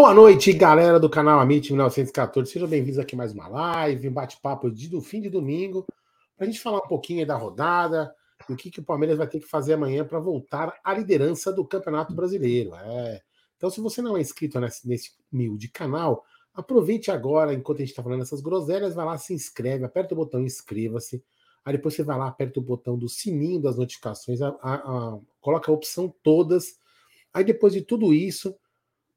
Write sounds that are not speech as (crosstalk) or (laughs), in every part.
Boa noite, galera do canal Amit 1914. Sejam bem-vindos aqui mais uma live, um bate-papo do fim de domingo, para a gente falar um pouquinho da rodada e o que, que o Palmeiras vai ter que fazer amanhã para voltar à liderança do Campeonato Brasileiro. É. Então, se você não é inscrito nesse, nesse humilde canal, aproveite agora, enquanto a gente está falando essas groselhas, vai lá, se inscreve, aperta o botão inscreva-se. Aí depois você vai lá, aperta o botão do sininho das notificações, a, a, a, coloca a opção todas. Aí depois de tudo isso,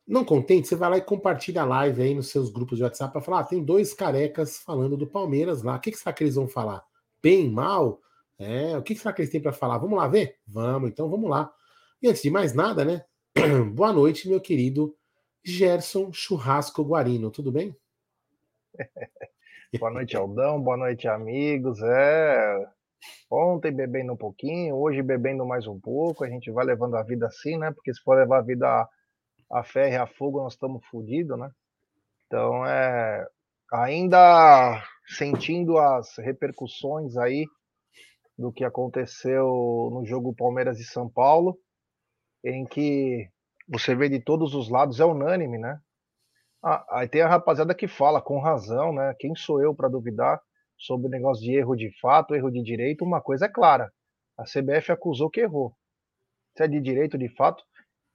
não contente, você vai lá e compartilha a live aí nos seus grupos de WhatsApp para falar: ah, tem dois carecas falando do Palmeiras lá. O que, que será que eles vão falar? Bem, mal? É, o que, que será que eles têm para falar? Vamos lá ver? Vamos, então vamos lá. E antes de mais nada, né? (clears throat) Boa noite, meu querido Gerson Churrasco Guarino, tudo bem? boa noite, Aldão, boa noite, amigos. É, ontem bebendo um pouquinho, hoje bebendo mais um pouco. A gente vai levando a vida assim, né? Porque se for levar a vida a ferro e a fogo, nós estamos fodidos, né? Então, é, ainda sentindo as repercussões aí do que aconteceu no jogo Palmeiras e São Paulo, em que você vê de todos os lados, é unânime, né? Ah, aí tem a rapaziada que fala com razão, né? Quem sou eu para duvidar sobre o negócio de erro de fato, erro de direito? Uma coisa é clara: a CBF acusou que errou. Se é de direito de fato,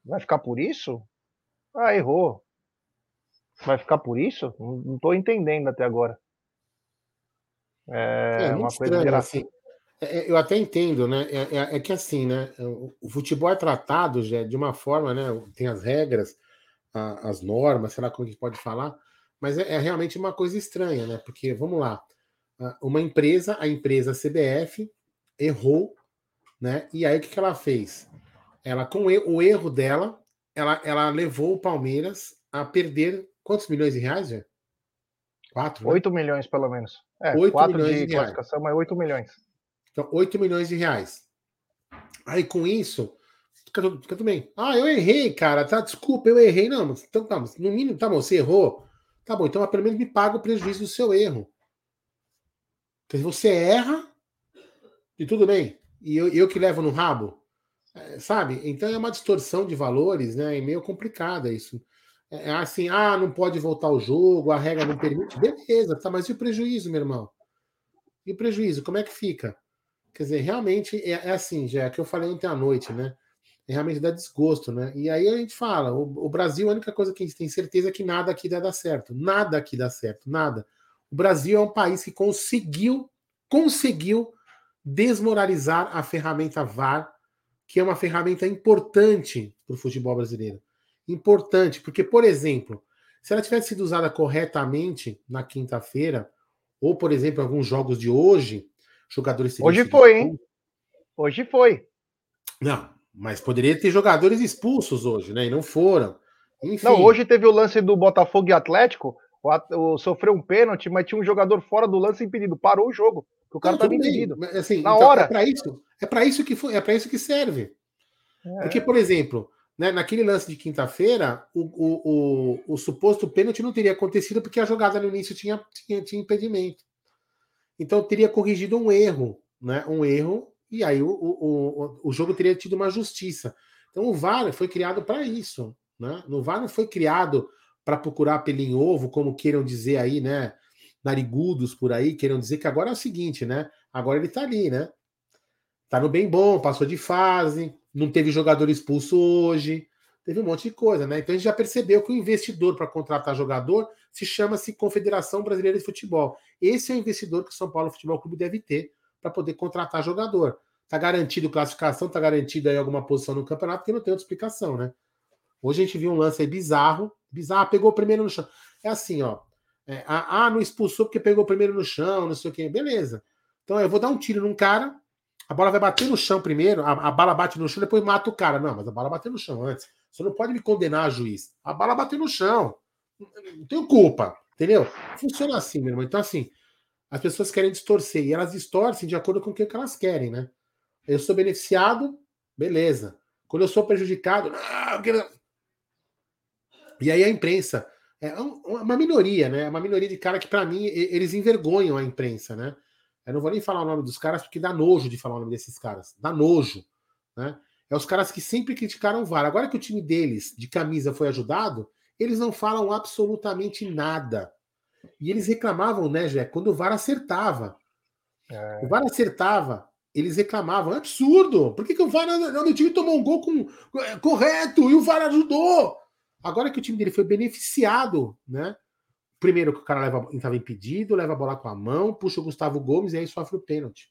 vai ficar por isso? Ah, errou. Vai ficar por isso? Não estou entendendo até agora. É, é uma coisa estranho, assim. É, é, eu até entendo, né? É, é, é, que assim, né? O futebol é tratado já de uma forma, né? Tem as regras, a, as normas, sei lá como a gente pode falar, mas é, é, realmente uma coisa estranha, né? Porque, vamos lá, uma empresa, a empresa CBF, errou, né? E aí o que, que ela fez? Ela, com o erro dela, ela, ela levou o Palmeiras a perder quantos milhões de reais, já? Quatro? Né? 8 milhões, pelo menos. É, 8 quatro milhões de, de classificação, mas 8 milhões. Então, 8 milhões de reais. Aí, com isso, fica tudo, fica tudo bem. Ah, eu errei, cara. Tá, desculpa, eu errei. Não, mas, então, tá, no mínimo, tá bom, você errou. Tá bom, então pelo menos me paga o prejuízo do seu erro. Porque você erra e tudo bem. E eu, eu que levo no rabo. É, sabe? Então é uma distorção de valores, né? É meio complicada isso. É, é assim, ah, não pode voltar o jogo, a regra não permite. Beleza, tá, mas e o prejuízo, meu irmão? E o prejuízo, como é que fica? Quer dizer, realmente é, é assim, já é que eu falei ontem à noite, né? Realmente dá desgosto, né? E aí a gente fala, o, o, Brasil, a única coisa que a gente tem certeza é que nada aqui dá certo. Nada aqui dá certo, nada. O Brasil é um país que conseguiu, conseguiu desmoralizar a ferramenta VAR que é uma ferramenta importante para o futebol brasileiro. Importante, porque, por exemplo, se ela tivesse sido usada corretamente na quinta-feira, ou, por exemplo, alguns jogos de hoje, jogadores. Hoje foi, hein? Hoje foi. Não, mas poderia ter jogadores expulsos hoje, né? E não foram. Enfim. Não, hoje teve o lance do Botafogo e Atlético, o, o, sofreu um pênalti, mas tinha um jogador fora do lance impedido. Parou o jogo. O cara estava impedido. Assim, na então, hora. É para isso, é para isso que foi, é para isso que serve. É. Porque, por exemplo, né, naquele lance de quinta-feira, o, o, o, o, suposto pênalti não teria acontecido porque a jogada no início tinha, tinha, tinha impedimento. Então teria corrigido um erro, né? Um erro, e aí o, o, o, jogo teria tido uma justiça. Então o VAR foi criado para isso. Né? No VAR não foi criado para procurar pelinho ovo, como queiram dizer aí, né? narigudos por aí queiram dizer que agora é o seguinte, né? Agora ele tá ali, né? Tá no bem bom, passou de fase, não teve jogador expulso hoje, teve um monte de coisa, né? Então a gente já percebeu que o investidor para contratar jogador se chama-se Confederação Brasileira de Futebol. Esse é o investidor que o São Paulo Futebol Clube deve ter para poder contratar jogador. Tá garantido classificação, tá garantido aí alguma posição no campeonato, porque não tem outra explicação, né? Hoje a gente viu um lance aí bizarro, bizarro, pegou o primeiro no chão. É assim, ó, é, ah, não expulsou porque pegou primeiro no chão, não sei o quê. Beleza. Então eu vou dar um tiro num cara, a bola vai bater no chão primeiro, a, a bala bate no chão, depois mata o cara. Não, mas a bala bateu no chão antes. Você não pode me condenar, juiz. A bala bateu no chão. Não tenho culpa. Entendeu? Funciona assim, meu irmão. Então, assim, as pessoas querem distorcer e elas distorcem de acordo com o que elas querem, né? Eu sou beneficiado, beleza. Quando eu sou prejudicado, não, e aí a imprensa é uma minoria, né? Uma minoria de cara que, para mim, eles envergonham a imprensa, né? Eu não vou nem falar o nome dos caras porque dá nojo de falar o nome desses caras. Dá nojo, né? É os caras que sempre criticaram o VAR. Agora que o time deles, de camisa, foi ajudado, eles não falam absolutamente nada. E eles reclamavam, né, Jé, quando o VAR acertava. É. O VAR acertava, eles reclamavam. É absurdo! Por que, que o VAR no time tomou um gol com, é, correto e o VAR ajudou? Agora que o time dele foi beneficiado, né? Primeiro que o cara leva, estava impedido, leva a bola com a mão, puxa o Gustavo Gomes e aí sofre o pênalti.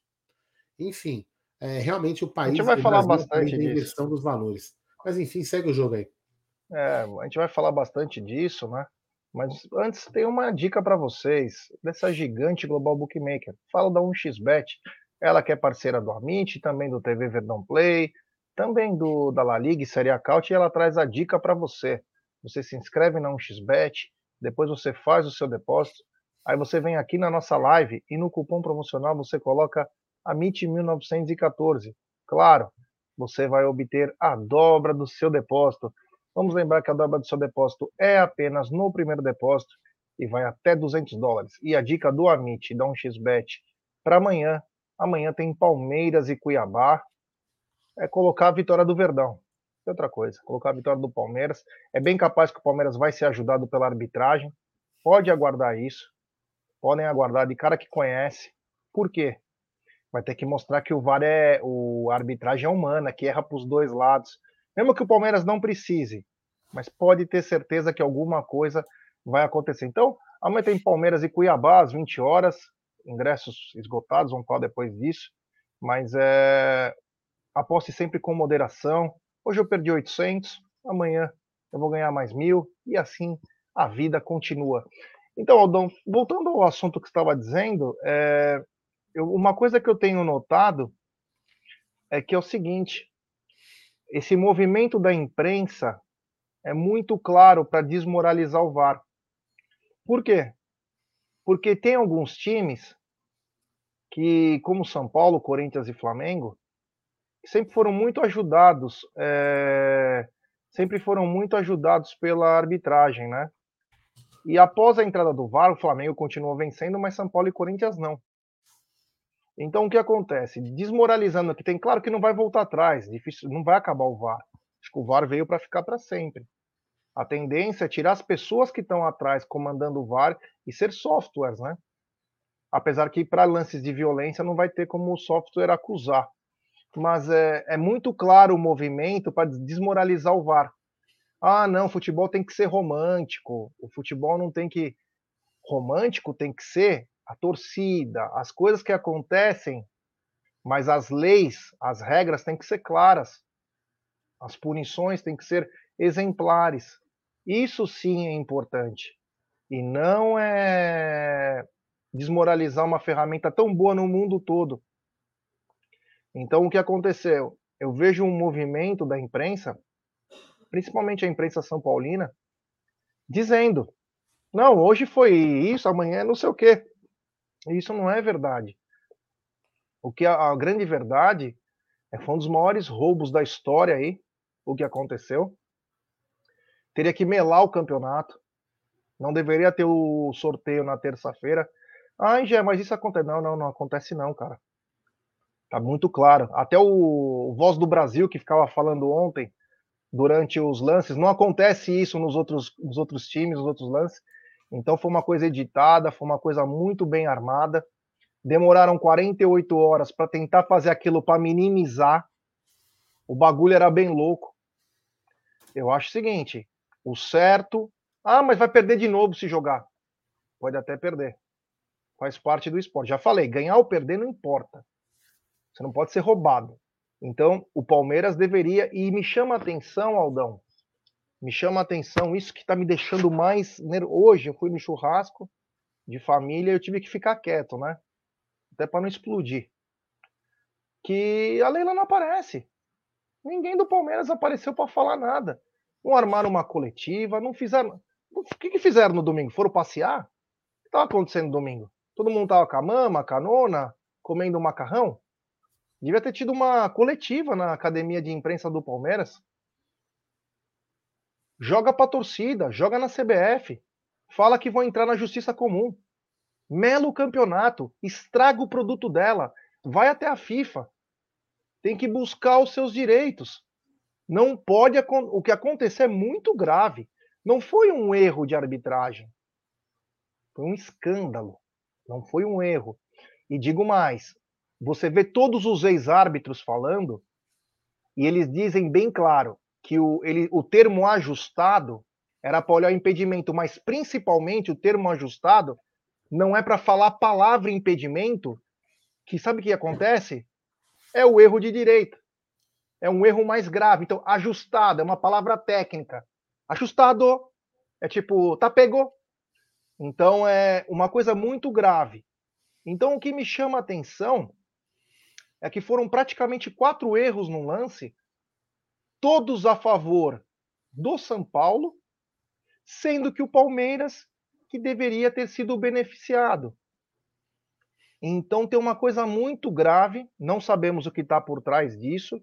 Enfim, é, realmente o país. A gente vai falar bastante disso. inversão dos valores. Mas enfim, segue o jogo aí. É, a gente vai falar bastante disso, né? Mas antes tem uma dica para vocês dessa gigante global bookmaker. Fala da 1xBet, ela que é parceira do Amit, também do TV Verdão Play, também do da La Liga e Série Acaute, e ela traz a dica para você. Você se inscreve na 1xBet, depois você faz o seu depósito, aí você vem aqui na nossa live e no cupom promocional você coloca AMIT1914. Claro, você vai obter a dobra do seu depósito. Vamos lembrar que a dobra do seu depósito é apenas no primeiro depósito e vai até 200 dólares. E a dica do Amit, dá um xbet para amanhã. Amanhã tem Palmeiras e Cuiabá. É colocar a vitória do Verdão. E outra coisa, colocar a vitória do Palmeiras. É bem capaz que o Palmeiras vai ser ajudado pela arbitragem. Pode aguardar isso. Podem aguardar de cara que conhece. Por quê? Vai ter que mostrar que o VAR é. O, a arbitragem é humana, que erra para os dois lados mesmo que o Palmeiras não precise, mas pode ter certeza que alguma coisa vai acontecer. Então, amanhã tem Palmeiras e Cuiabá às 20 horas, ingressos esgotados, vamos falar depois disso, mas é, aposte sempre com moderação. Hoje eu perdi 800, amanhã eu vou ganhar mais mil, e assim a vida continua. Então, Aldão, voltando ao assunto que estava dizendo, é, eu, uma coisa que eu tenho notado é que é o seguinte: esse movimento da imprensa é muito claro para desmoralizar o VAR. Por quê? Porque tem alguns times que, como São Paulo, Corinthians e Flamengo, sempre foram muito ajudados, é, sempre foram muito ajudados pela arbitragem, né? E após a entrada do VAR, o Flamengo continuou vencendo, mas São Paulo e Corinthians não. Então o que acontece? Desmoralizando que tem, claro que não vai voltar atrás, difícil, não vai acabar o VAR. Acho que o VAR veio para ficar para sempre. A tendência é tirar as pessoas que estão atrás comandando o VAR e ser softwares, né? Apesar que para lances de violência não vai ter como o software acusar. Mas é, é muito claro o movimento para desmoralizar o VAR. Ah, não, futebol tem que ser romântico. O futebol não tem que. Romântico tem que ser a torcida, as coisas que acontecem, mas as leis, as regras têm que ser claras. As punições têm que ser exemplares. Isso sim é importante. E não é desmoralizar uma ferramenta tão boa no mundo todo. Então, o que aconteceu? Eu vejo um movimento da imprensa, principalmente a imprensa são paulina, dizendo: não, hoje foi isso, amanhã é não sei o quê. Isso não é verdade. O que a, a grande verdade é foi um dos maiores roubos da história aí, o que aconteceu. Teria que melar o campeonato. Não deveria ter o sorteio na terça-feira. Ah, Gé, mas isso acontece. Não, não, não acontece não, cara. Tá muito claro. Até o Voz do Brasil, que ficava falando ontem, durante os lances, não acontece isso nos outros, nos outros times, nos outros lances. Então foi uma coisa editada, foi uma coisa muito bem armada. Demoraram 48 horas para tentar fazer aquilo para minimizar. O bagulho era bem louco. Eu acho o seguinte: o certo. Ah, mas vai perder de novo se jogar. Pode até perder. Faz parte do esporte. Já falei, ganhar ou perder não importa. Você não pode ser roubado. Então, o Palmeiras deveria. E me chama a atenção, Aldão, me chama a atenção isso que está me deixando mais. Hoje eu fui no churrasco de família e eu tive que ficar quieto, né? Até para não explodir. Que a Leila não aparece. Ninguém do Palmeiras apareceu para falar nada. Não armaram uma coletiva, não fizeram. O que, que fizeram no domingo? Foram passear? O que estava acontecendo no domingo? Todo mundo estava com a mama, nona, comendo macarrão? Devia ter tido uma coletiva na academia de imprensa do Palmeiras Joga para a torcida, joga na CBF, fala que vão entrar na justiça comum. Mela o campeonato, estraga o produto dela, vai até a FIFA. Tem que buscar os seus direitos. Não pode o que acontecer é muito grave. Não foi um erro de arbitragem. Foi um escândalo. Não foi um erro. E digo mais: você vê todos os ex-árbitros falando, e eles dizem bem claro que o, ele, o termo ajustado era para olhar o impedimento, mas principalmente o termo ajustado não é para falar a palavra impedimento, que sabe o que acontece? É o erro de direita. É um erro mais grave. Então, ajustado é uma palavra técnica. Ajustado é tipo, tá pegou. Então, é uma coisa muito grave. Então, o que me chama a atenção é que foram praticamente quatro erros no lance, todos a favor do São Paulo, sendo que o Palmeiras que deveria ter sido beneficiado. Então tem uma coisa muito grave, não sabemos o que está por trás disso.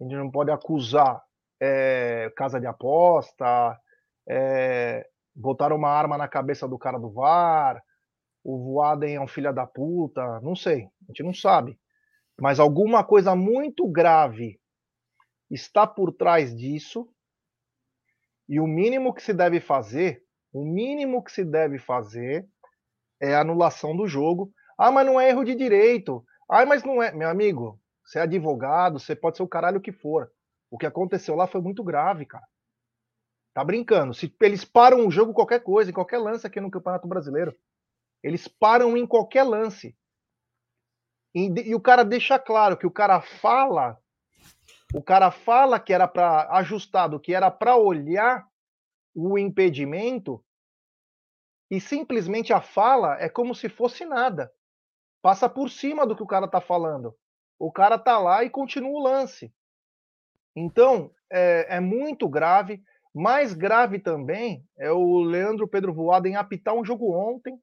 A gente não pode acusar é, casa de aposta, é, botar uma arma na cabeça do cara do VAR, o Voaden é um filho da puta, não sei, a gente não sabe. Mas alguma coisa muito grave está por trás disso, e o mínimo que se deve fazer o mínimo que se deve fazer é a anulação do jogo. Ah, mas não é erro de direito. Ah, mas não é. Meu amigo, você é advogado, você pode ser o caralho que for. O que aconteceu lá foi muito grave, cara. Tá brincando. Se eles param o jogo, qualquer coisa, em qualquer lance aqui no Campeonato Brasileiro. Eles param em qualquer lance. E, e o cara deixa claro que o cara fala. O cara fala que era para ajustado, que era para olhar o impedimento e simplesmente a fala é como se fosse nada. Passa por cima do que o cara está falando. O cara está lá e continua o lance. Então, é, é, muito grave. Mais grave também é o Leandro Pedro Voado em apitar um jogo ontem.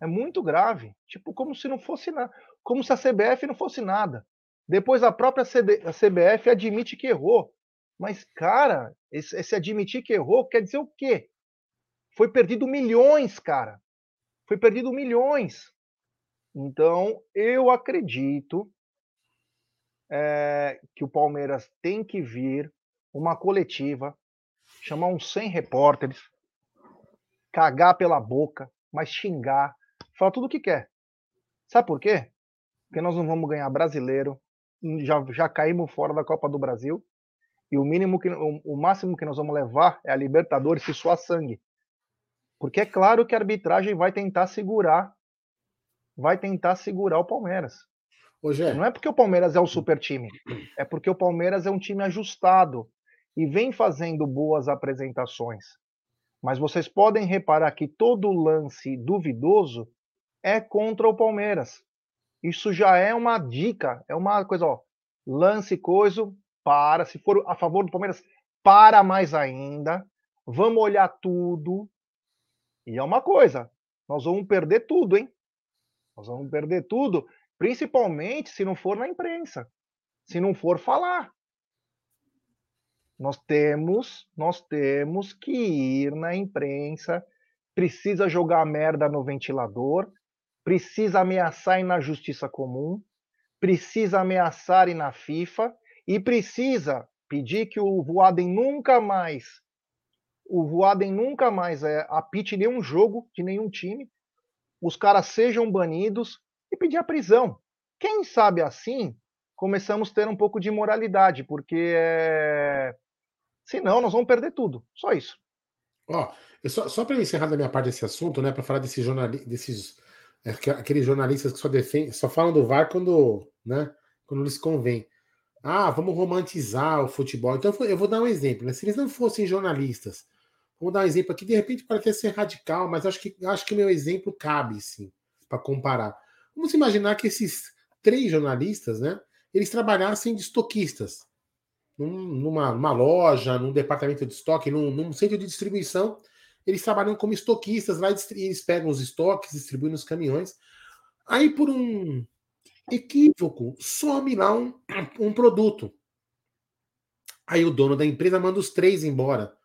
É muito grave. Tipo, como se não fosse nada. Como se a CBF não fosse nada. Depois a própria CD, a CBF admite que errou. Mas, cara, esse, esse admitir que errou quer dizer o quê? Foi perdido milhões, cara. Foi perdido milhões. Então, eu acredito é, que o Palmeiras tem que vir uma coletiva, chamar uns 100 repórteres, cagar pela boca, mas xingar, falar tudo o que quer. Sabe por quê? Porque nós não vamos ganhar brasileiro, já, já caímos fora da Copa do Brasil, e o mínimo que o, o máximo que nós vamos levar é a Libertadores se suar sangue. Porque é claro que a arbitragem vai tentar segurar vai tentar segurar o Palmeiras. Hoje Não é porque o Palmeiras é o super time, é porque o Palmeiras é um time ajustado e vem fazendo boas apresentações. Mas vocês podem reparar que todo lance duvidoso é contra o Palmeiras. Isso já é uma dica, é uma coisa, ó, lance coisa, para, se for a favor do Palmeiras, para mais ainda, vamos olhar tudo. E é uma coisa, nós vamos perder tudo, hein? Nós vamos perder tudo, principalmente se não for na imprensa, se não for falar. Nós temos, nós temos que ir na imprensa, precisa jogar merda no ventilador, precisa ameaçar ir na justiça comum, precisa ameaçar ir na FIFA e precisa pedir que o Voaden nunca mais o Voaden nunca mais é, apite nenhum jogo de nenhum time, os caras sejam banidos e pedir a prisão. Quem sabe assim começamos a ter um pouco de moralidade, porque é... senão nós vamos perder tudo. Só isso. Ó, só, só para encerrar da minha parte desse assunto, né, para falar desses jornalistas, desses aqueles jornalistas que só defendem, só falam do VAR quando, né, quando lhes convém. Ah, vamos romantizar o futebol. Então eu vou dar um exemplo. Né? Se eles não fossem jornalistas, vamos dar um exemplo aqui. De repente pode até ser radical, mas acho que acho que meu exemplo cabe sim para comparar. Vamos imaginar que esses três jornalistas, né? Eles trabalhassem de estoquistas numa, numa loja, num departamento de estoque, num, num, centro de distribuição. Eles trabalham como estoquistas lá, eles pegam os estoques, distribuem nos caminhões. Aí, por um equívoco, some lá um, um produto. Aí o dono da empresa manda os três embora.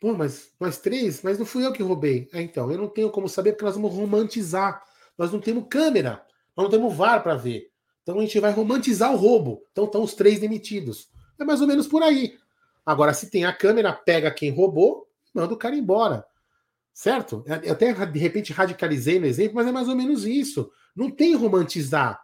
Pô, mas nós três? Mas não fui eu que roubei. É, então, eu não tenho como saber porque nós vamos romantizar. Nós não temos câmera, nós não temos VAR para ver. Então a gente vai romantizar o roubo. Então estão os três demitidos. É mais ou menos por aí. Agora, se tem a câmera, pega quem roubou, manda o cara embora. Certo? Eu até de repente radicalizei no exemplo, mas é mais ou menos isso. Não tem romantizar.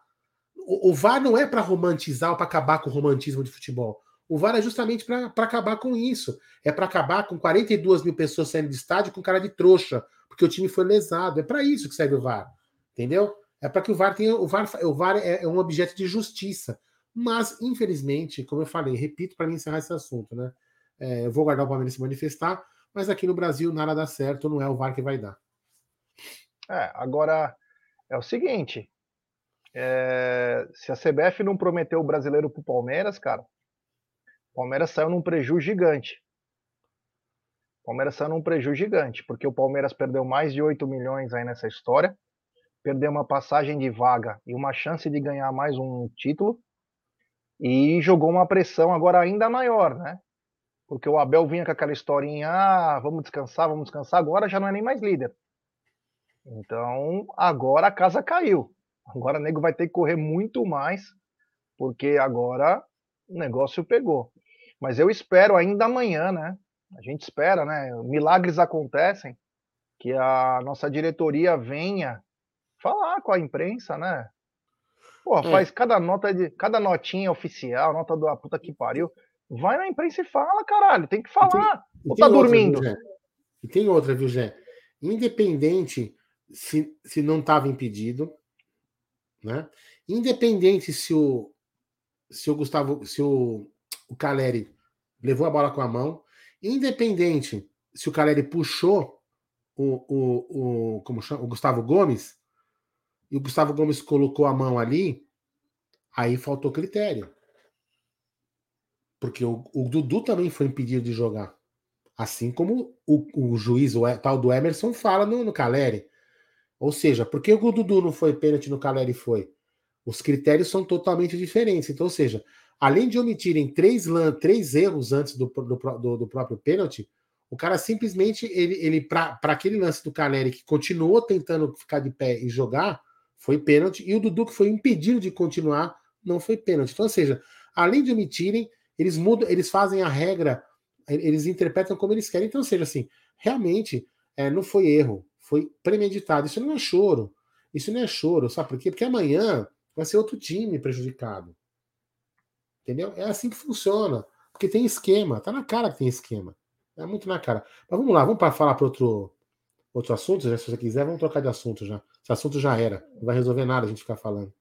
O, o VAR não é para romantizar ou para acabar com o romantismo de futebol. O VAR é justamente para acabar com isso. É para acabar com 42 mil pessoas saindo de estádio com cara de trouxa, porque o time foi lesado. É para isso que serve o VAR. Entendeu? É para que o VAR tenha. O VAR, o VAR é, é um objeto de justiça. Mas, infelizmente, como eu falei, repito para mim encerrar esse assunto, né? É, eu vou guardar o Palmeiras se manifestar, mas aqui no Brasil nada dá certo, não é o VAR que vai dar. É, agora é o seguinte: é, se a CBF não prometeu o brasileiro pro Palmeiras, cara, o Palmeiras saiu num prejuízo gigante. O Palmeiras saiu num prejuízo gigante, porque o Palmeiras perdeu mais de 8 milhões aí nessa história, perdeu uma passagem de vaga e uma chance de ganhar mais um título, e jogou uma pressão agora ainda maior, né? Porque o Abel vinha com aquela historinha, ah, vamos descansar, vamos descansar, agora já não é nem mais líder. Então, agora a casa caiu. Agora o nego vai ter que correr muito mais, porque agora o negócio pegou. Mas eu espero ainda amanhã, né? A gente espera, né? Milagres acontecem, que a nossa diretoria venha falar com a imprensa, né? Pô, é. faz cada nota de. Cada notinha oficial, nota do puta que pariu. Vai na imprensa e fala, caralho. Tem que falar. E tem, Ou tá outra, dormindo? Viu, e tem outra, viu, Jé? Independente se, se não estava impedido, né? Independente se o, se o Gustavo, se o, o Caleri levou a bola com a mão, independente se o Caleri puxou o, o, o, como chama, o Gustavo Gomes, e o Gustavo Gomes colocou a mão ali, aí faltou critério. Porque o, o Dudu também foi impedido de jogar. Assim como o, o juiz, o tal do Emerson, fala no, no Caleri. Ou seja, por que o Dudu não foi pênalti no Caleri foi? Os critérios são totalmente diferentes. Então, ou seja, além de omitirem três, três erros antes do, do, do, do próprio pênalti, o cara simplesmente, ele, ele para aquele lance do Caleri que continuou tentando ficar de pé e jogar, foi pênalti, e o Dudu, que foi impedido de continuar, não foi pênalti. Então, ou seja, além de omitirem, eles mudam, eles fazem a regra, eles interpretam como eles querem. Então, seja, assim, realmente é, não foi erro, foi premeditado. Isso não é choro. Isso não é choro, sabe por quê? Porque amanhã vai ser outro time prejudicado. Entendeu? É assim que funciona. Porque tem esquema. Tá na cara que tem esquema. É muito na cara. Mas vamos lá, vamos para falar para outro, outro assunto, né? se você quiser, vamos trocar de assunto já. Esse assunto já era. Não vai resolver nada a gente ficar falando.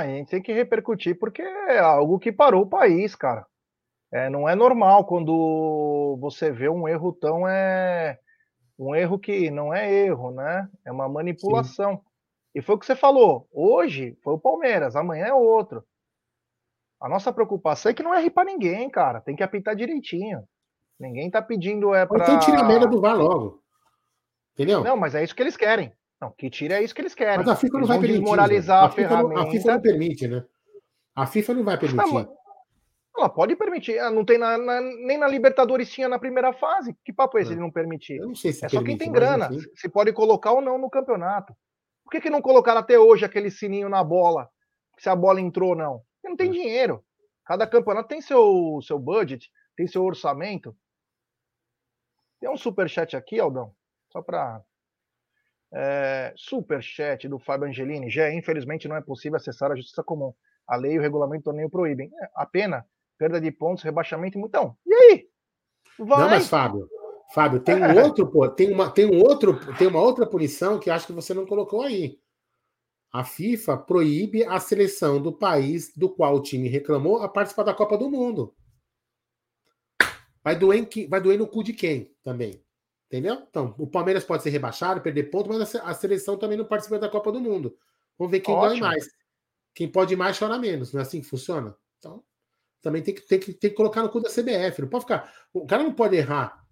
A gente tem que repercutir porque é algo que parou o país, cara. É, não é normal quando você vê um erro tão é um erro que não é erro, né? É uma manipulação. Sim. E foi o que você falou. Hoje foi o Palmeiras, amanhã é outro. A nossa preocupação é que não erre para ninguém, cara. Tem que apitar direitinho. Ninguém tá pedindo é para. Então tira a merda do VAR logo. Entendeu? Não, mas é isso que eles querem. Não, que tire é isso que eles querem. Mas a FIFA não vai permitir. Desmoralizar a, a, ferramenta. Não, a FIFA não permite, né? A FIFA não vai permitir. Não, ela pode permitir. Ah, não tem na, na, nem na Libertadores tinha na primeira fase. Que papo é esse de não permitir? Eu não sei se é permite, só quem tem grana. Se pode colocar ou não no campeonato. Por que, que não colocaram até hoje aquele sininho na bola? Se a bola entrou ou não? Porque não tem é. dinheiro. Cada campeonato tem seu, seu budget, tem seu orçamento. Tem um super chat aqui, Aldão, só para é, super chat do Fábio Angelini. Já, infelizmente, não é possível acessar a justiça comum. A lei e o regulamento do torneio proíbem. É, a pena, perda de pontos, rebaixamento. Então, e aí? Vai. Não, mas Fábio, Fábio, tem um (laughs) outro, pô, tem uma, tem um outro, tem uma outra punição que acho que você não colocou aí. A FIFA proíbe a seleção do país do qual o time reclamou a participar da Copa do Mundo. Vai doer, vai doer no cu de quem também. Entendeu? Então, o Palmeiras pode ser rebaixado, perder ponto, mas a seleção também não participa da Copa do Mundo. Vamos ver quem ganha mais. Quem pode mais chora menos. Não é assim que funciona? Então, também tem que, tem que, tem que colocar no cu da CBF. Não pode ficar. O cara não pode errar.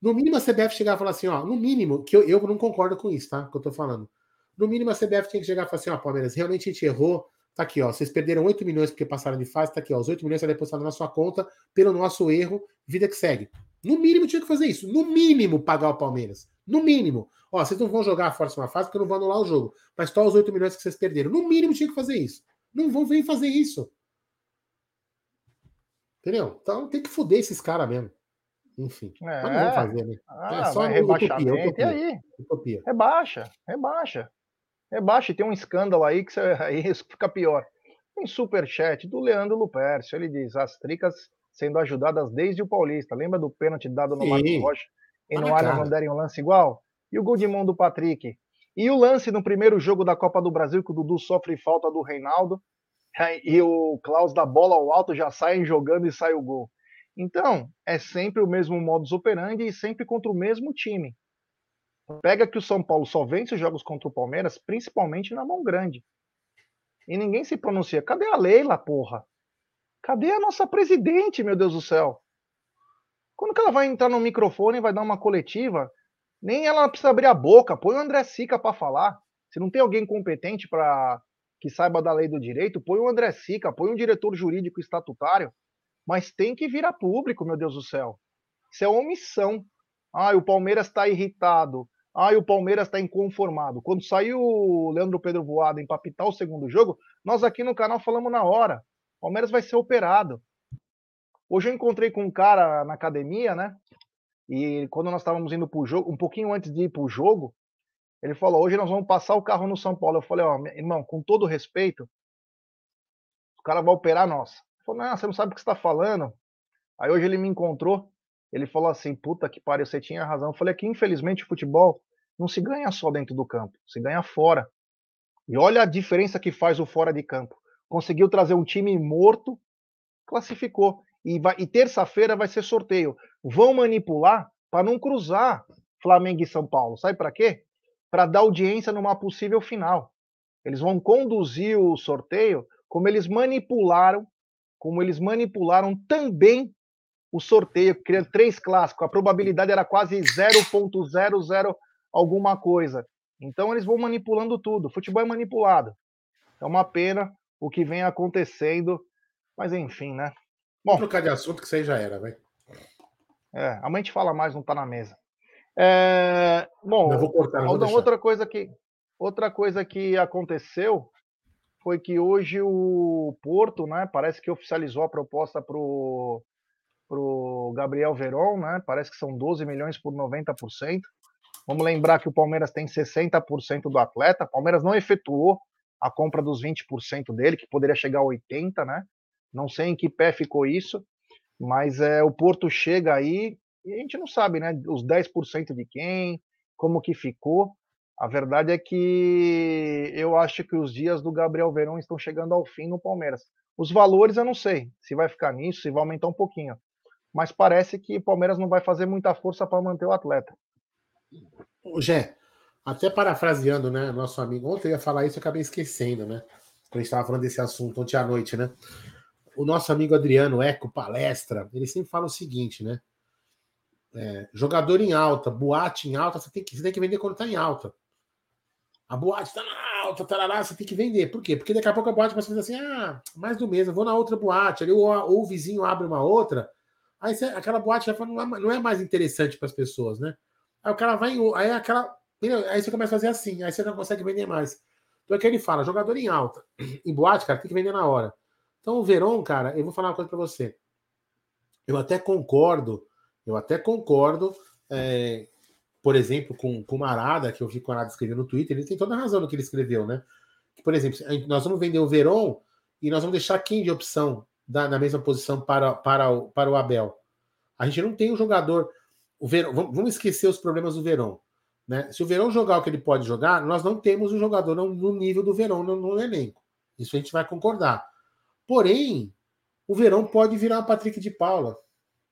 No mínimo a CBF chegar e falar assim, ó, no mínimo, que eu, eu não concordo com isso, tá? Que eu tô falando. No mínimo a CBF tem que chegar e falar assim, ó, Palmeiras, realmente a gente errou. Tá aqui, ó. Vocês perderam 8 milhões porque passaram de fase, tá aqui, ó. Os 8 milhões serão depositados na sua conta pelo nosso erro, vida que segue. No mínimo tinha que fazer isso. No mínimo pagar o Palmeiras. No mínimo. Ó, vocês não vão jogar a força uma fase porque não vão anular o jogo. Mas só os 8 milhões que vocês perderam. No mínimo tinha que fazer isso. Não vão vir fazer isso. Entendeu? Então tem que fuder esses caras mesmo. Enfim. É. Mas não vão fazer, né? Ah, é só rebaixamento. Utopia, utopia. E aí? Utopia. Rebaixa, rebaixa. Rebaixa. E tem um escândalo aí que você, (laughs) aí fica pior. Tem superchat do Leandro Lupercio. Ele diz: as tricas sendo ajudadas desde o Paulista. Lembra do pênalti dado no Marcos Rocha? E no Allianz não derem um lance igual? E o gol de mão do Patrick? E o lance no primeiro jogo da Copa do Brasil, que o Dudu sofre falta do Reinaldo, e o Klaus dá bola ao alto, já sai jogando e sai o gol. Então, é sempre o mesmo modus operandi e sempre contra o mesmo time. Pega que o São Paulo só vence os jogos contra o Palmeiras, principalmente na mão grande. E ninguém se pronuncia. Cadê a Leila, porra? Cadê a nossa presidente, meu Deus do céu? Quando que ela vai entrar no microfone e vai dar uma coletiva? Nem ela precisa abrir a boca. Põe o André Sica para falar. Se não tem alguém competente para que saiba da lei do direito, põe o André Sica, põe um diretor jurídico estatutário mas tem que vir a público, meu Deus do céu. Isso é omissão. Ah, o Palmeiras está irritado. Ah, o Palmeiras está inconformado. Quando saiu o Leandro Pedro Voado em papitar o segundo jogo, nós aqui no canal falamos na hora. Palmeiras vai ser operado. Hoje eu encontrei com um cara na academia, né? E quando nós estávamos indo para o jogo, um pouquinho antes de ir para o jogo, ele falou: hoje nós vamos passar o carro no São Paulo. Eu falei: ó, irmão, com todo respeito, o cara vai operar nós. Falou, não, você não sabe o que está falando. Aí hoje ele me encontrou, ele falou assim, puta que pariu, você tinha razão. Eu falei que infelizmente o futebol não se ganha só dentro do campo, se ganha fora. E olha a diferença que faz o fora de campo. Conseguiu trazer um time morto, classificou. E, e terça-feira vai ser sorteio. Vão manipular para não cruzar Flamengo e São Paulo. Sabe para quê? Para dar audiência numa possível final. Eles vão conduzir o sorteio como eles manipularam como eles manipularam também o sorteio, criando três clássicos, a probabilidade era quase 0.00 alguma coisa. Então eles vão manipulando tudo. O futebol é manipulado. É uma pena o que vem acontecendo, mas enfim, né? Bom, trocar de assunto que isso aí já era, vai. É, a gente fala mais, não tá na mesa. É, bom, eu vou cortar, vou outra coisa que outra coisa que aconteceu foi que hoje o Porto, né, parece que oficializou a proposta para o Gabriel Veron, né, parece que são 12 milhões por 90%. Vamos lembrar que o Palmeiras tem 60% do atleta, o Palmeiras não efetuou a compra dos 20% dele, que poderia chegar a 80%, né? Não sei em que pé ficou isso, mas é, o Porto chega aí e a gente não sabe, né? Os 10% de quem, como que ficou. A verdade é que eu acho que os dias do Gabriel Verão estão chegando ao fim no Palmeiras. Os valores eu não sei se vai ficar nisso, se vai aumentar um pouquinho. Mas parece que o Palmeiras não vai fazer muita força para manter o atleta. O Gé, até parafraseando, né, nosso amigo, ontem eu ia falar isso e acabei esquecendo, né? Quando a gente estava falando desse assunto ontem à noite, né? O nosso amigo Adriano Eco Palestra, ele sempre fala o seguinte, né? É, jogador em alta, boate em alta, você tem que, você tem que vender quando está em alta. A boate está na alta, tarará, você tem que vender. Por quê? Porque daqui a pouco a boate vai fazer assim: ah, mais do mesmo, vou na outra boate. Ali, ou, ou o vizinho abre uma outra. Aí você, aquela boate já não, é, não é mais interessante para as pessoas, né? Aí o cara vai em. Aí aquela. Aí você começa a fazer assim, aí você não consegue vender mais. Então é que ele fala: jogador em alta. Em boate, cara, tem que vender na hora. Então o Verón, cara, eu vou falar uma coisa para você. Eu até concordo, eu até concordo é, por exemplo, com, com o Marada, que eu vi com o Marada escrever no Twitter, ele tem toda a razão no que ele escreveu, né? Que, por exemplo, nós vamos vender o Veron e nós vamos deixar quem de opção da, na mesma posição para, para, o, para o Abel? A gente não tem um jogador. O Verón, vamos esquecer os problemas do Verón. Né? Se o Verão jogar o que ele pode jogar, nós não temos um jogador no nível do Verão no, no elenco. Isso a gente vai concordar. Porém, o Verão pode virar o Patrick de Paula.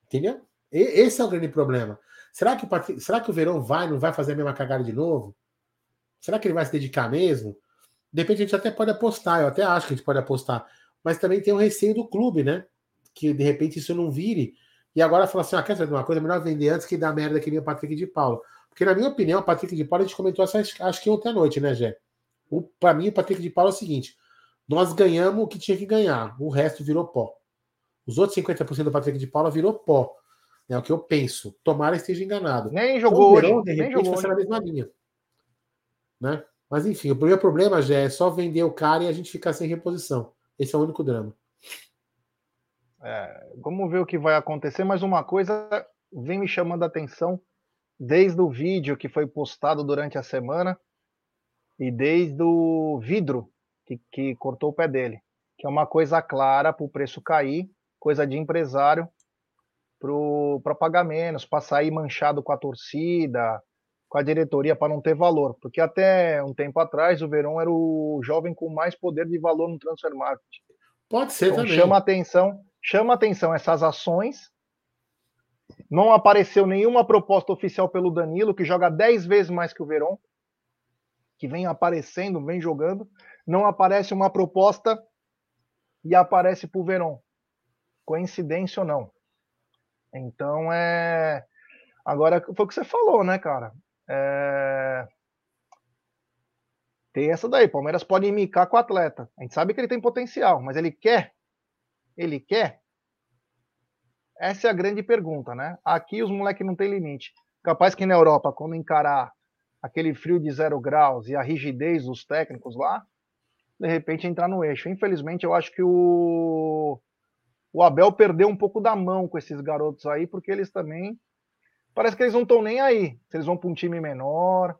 Entendeu? E, esse é o grande problema. Será que, o será que o Verão vai, não vai fazer a mesma cagada de novo? Será que ele vai se dedicar mesmo? De repente a gente até pode apostar, eu até acho que a gente pode apostar. Mas também tem o receio do clube, né? Que de repente isso não vire. E agora fala assim: ah, quer saber uma coisa? Melhor vender antes que dar merda que nem o Patrick de Paula. Porque, na minha opinião, o Patrick de Paula, a gente comentou essa, acho que ontem à noite, né, Jé? Para mim, o Patrick de Paula é o seguinte: nós ganhamos o que tinha que ganhar, o resto virou pó. Os outros 50% do Patrick de Paula virou pó. É o que eu penso. Tomara esteja enganado. Nem jogou então, hoje. De repente, nem jogou vai ser na mesma linha. Né? Mas enfim, o primeiro problema já é só vender o cara e a gente ficar sem reposição. Esse é o único drama. É, vamos ver o que vai acontecer, mas uma coisa vem me chamando a atenção desde o vídeo que foi postado durante a semana e desde o vidro que, que cortou o pé dele, que é uma coisa clara para o preço cair, coisa de empresário para pagar menos, para sair manchado com a torcida, com a diretoria, para não ter valor. Porque até um tempo atrás o Verão era o jovem com mais poder de valor no transfer market. Pode ser então, também. Chama atenção, chama atenção essas ações. Não apareceu nenhuma proposta oficial pelo Danilo, que joga 10 vezes mais que o Verón, que vem aparecendo, vem jogando. Não aparece uma proposta e aparece para o Verón. Coincidência ou não? Então é. Agora foi o que você falou, né, cara? É... Tem essa daí. Palmeiras pode imitar com o atleta. A gente sabe que ele tem potencial, mas ele quer? Ele quer? Essa é a grande pergunta, né? Aqui os moleques não tem limite. Capaz que na Europa, quando encarar aquele frio de zero graus e a rigidez dos técnicos lá, de repente entrar no eixo. Infelizmente, eu acho que o o Abel perdeu um pouco da mão com esses garotos aí, porque eles também. Parece que eles não estão nem aí. Se eles vão para um time menor,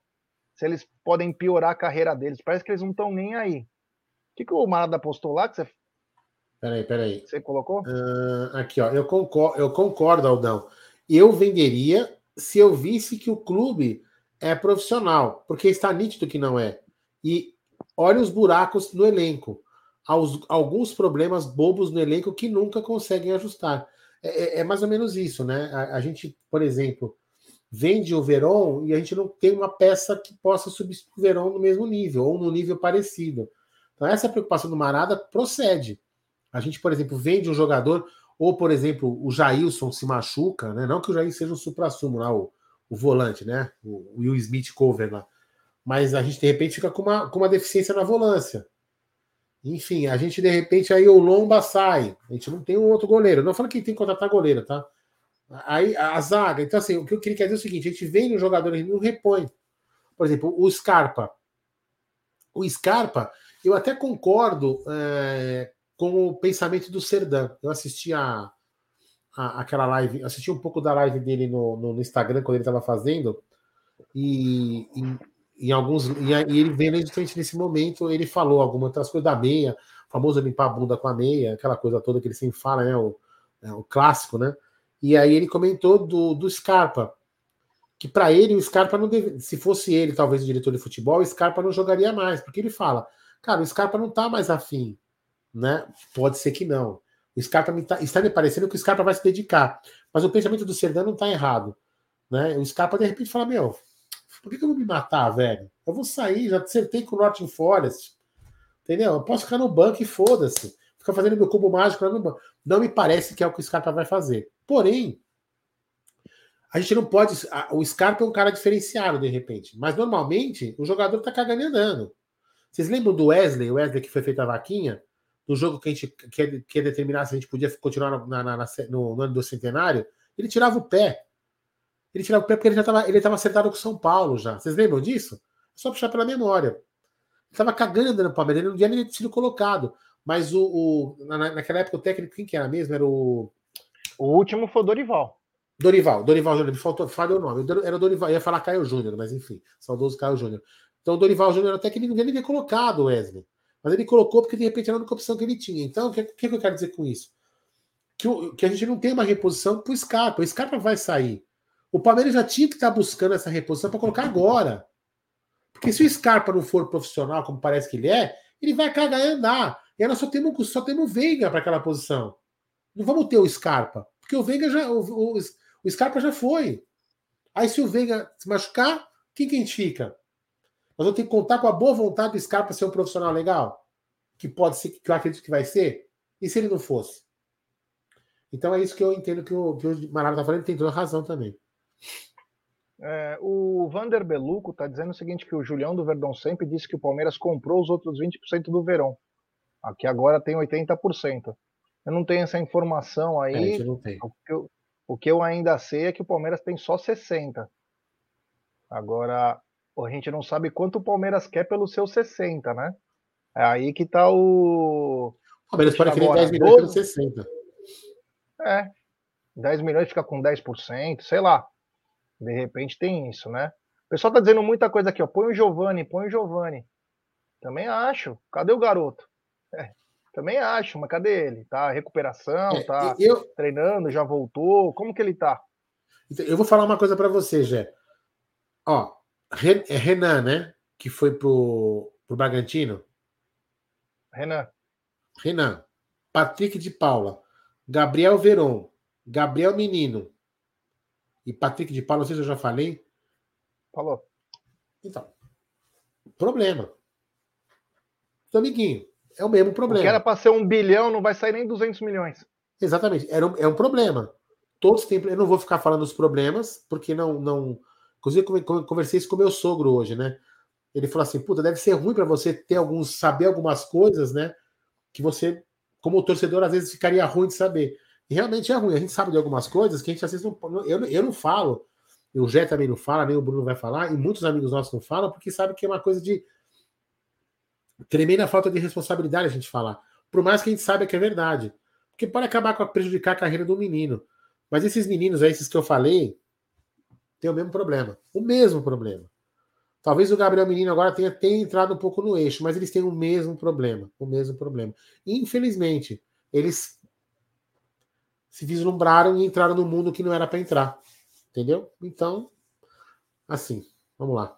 se eles podem piorar a carreira deles. Parece que eles não estão nem aí. O que, que o Marada postou lá? Que você... Peraí, peraí. Você colocou? Uh, aqui, ó. Eu concordo, eu concordo, Aldão. Eu venderia se eu visse que o clube é profissional, porque está nítido que não é. E olha os buracos no elenco aos, alguns problemas bobos no elenco que nunca conseguem ajustar. É, é, é mais ou menos isso, né? A, a, gente, por exemplo, vende o Verón e a gente não tem uma peça que possa substituir o Verón no mesmo nível ou no nível parecido. Então, essa preocupação do Marada procede. A gente, por exemplo, vende um jogador, ou, por exemplo, o Jailson se machuca, né? Não que o Jair seja um supra-sumo lá, o, o volante, né? O, Will Smith cover lá. Mas a gente, de repente, fica com uma, com uma deficiência na volância. Enfim, a gente de repente aí o Lomba sai. A gente não tem um outro goleiro. Não falo que tem que contratar goleiro, tá? Aí a zaga. Então, assim, o que eu queria dizer é o seguinte: a gente vem no jogador e não repõe. Por exemplo, o Scarpa. O Scarpa, eu até concordo é, com o pensamento do Serdan. Eu assisti a, a, aquela live, assisti um pouco da live dele no, no, no Instagram quando ele estava fazendo. E, e em alguns. E ele veio justamente nesse momento, ele falou algumas outras coisas da meia, famoso limpar a bunda com a meia, aquela coisa toda que ele sempre fala, né? O, é, o clássico, né? E aí ele comentou do, do Scarpa, que para ele o Scarpa não deve, se fosse ele, talvez o diretor de futebol, o Scarpa não jogaria mais, porque ele fala, cara, o Scarpa não tá mais afim, né? Pode ser que não. O Scarpa me tá, está me parecendo que o Scarpa vai se dedicar, mas o pensamento do Serdan não tá errado, né? O Scarpa de repente fala, meu, por que, eu vou me matar, velho? Eu vou sair, já acertei com o Norton Forest. Entendeu? Eu posso ficar no banco e foda-se. Ficar fazendo meu cubo mágico lá no banco. Não me parece que é o que o Scarpa vai fazer. Porém, a gente não pode. O Scarpa é um cara diferenciado, de repente. Mas normalmente o jogador tá cagando e andando. Vocês lembram do Wesley, o Wesley que foi feito a vaquinha? Do jogo que a gente quer, quer determinar se a gente podia continuar na, na, na, no, no ano do centenário? Ele tirava o pé. Ele tirava o pé porque ele já estava ele tava acertado com o São Paulo já. Vocês lembram disso? É só puxar pela memória. Ele estava cagando no Palmeiras, ele não tinha nem sido colocado. Mas o, o na, naquela época o técnico, quem que era mesmo? Era o. O último foi o Dorival. Dorival, Dorival Júnior, me faltou, falhou o nome. Era o Dorival, ia falar Caio Júnior, mas enfim, saudoso Caio Júnior. Então o Dorival Júnior até que ele não devia colocado, Wesley. Mas ele colocou porque de repente era a única opção que ele tinha. Então, o que, que, eu quero dizer com isso? Que, que a gente não tem uma reposição para o Scarpa. O Scarpa vai sair. O Palmeiras já tinha que estar tá buscando essa reposição para colocar agora. Porque se o Scarpa não for profissional, como parece que ele é, ele vai cagar e andar. E nós só temos, só temos o Veiga para aquela posição. Não vamos ter o Scarpa. Porque o Veiga já. O, o, o Scarpa já foi. Aí se o Veiga se machucar, quem que a gente fica? Nós vamos ter que contar com a boa vontade do Scarpa ser um profissional legal? Que pode ser, que eu acredito que vai ser? E se ele não fosse? Então é isso que eu entendo que o, que o está falando, ele tem toda razão também. É, o Vander Beluco está dizendo o seguinte: que o Julião do Verdão sempre disse que o Palmeiras comprou os outros 20% do Verão. Aqui agora tem 80%. Eu não tenho essa informação aí. É, não tem. O, que eu, o que eu ainda sei é que o Palmeiras tem só 60%. Agora, a gente não sabe quanto o Palmeiras quer pelos seus 60, né? É aí que tá o. O Palmeiras pode querer 10 milhões pelos 60. É. 10 milhões fica com 10%, sei lá. De repente tem isso, né? O pessoal tá dizendo muita coisa aqui, ó. Põe o Giovani, põe o Giovani. Também acho. Cadê o garoto? É, também acho, mas cadê ele? Tá recuperação, é, tá eu... treinando, já voltou. Como que ele tá? Então, eu vou falar uma coisa para você, Jé. Ó, Renan, né? Que foi pro, pro Bragantino. Renan. Renan. Patrick de Paula. Gabriel Veron. Gabriel Menino. E Patrick de Paula, não sei se eu já falei. Falou. Então. Problema. Então, amiguinho, é o mesmo problema. O que era para ser um bilhão, não vai sair nem 200 milhões. Exatamente. Era um, é um problema. Todos têm. Eu não vou ficar falando dos problemas, porque não. não... Inclusive, conversei isso com meu sogro hoje, né? Ele falou assim: puta, deve ser ruim para você ter alguns. saber algumas coisas, né? Que você, como torcedor, às vezes ficaria ruim de saber. E realmente é ruim. A gente sabe de algumas coisas que a gente às vezes não. Eu, eu não falo. O Jé também não fala, nem o Bruno vai falar, e muitos amigos nossos não falam, porque sabe que é uma coisa de tremenda falta de responsabilidade a gente falar. Por mais que a gente saiba que é verdade. Porque pode acabar com a prejudicar a carreira do menino. Mas esses meninos aí, esses que eu falei, têm o mesmo problema. O mesmo problema. Talvez o Gabriel Menino agora tenha, tenha entrado um pouco no eixo, mas eles têm o mesmo problema. O mesmo problema. infelizmente, eles se vislumbraram e entraram no mundo que não era para entrar. Entendeu? Então, assim, vamos lá.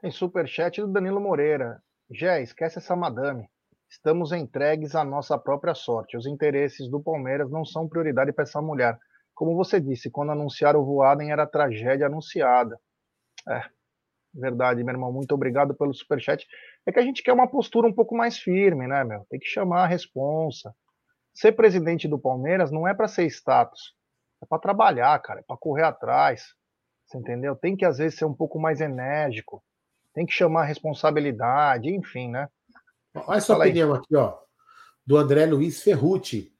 Tem superchat do Danilo Moreira. Jé, esquece essa madame. Estamos entregues à nossa própria sorte. Os interesses do Palmeiras não são prioridade para essa mulher. Como você disse, quando anunciaram o Voaden era tragédia anunciada. É, verdade, meu irmão. Muito obrigado pelo superchat. É que a gente quer uma postura um pouco mais firme, né, meu? Tem que chamar a responsa. Ser presidente do Palmeiras não é para ser status. É para trabalhar, cara. É para correr atrás. Você entendeu? Tem que, às vezes, ser um pouco mais enérgico tem que chamar a responsabilidade, enfim, né? Olha a sua Fala opinião aí. aqui, ó, do André Luiz Ferrucci.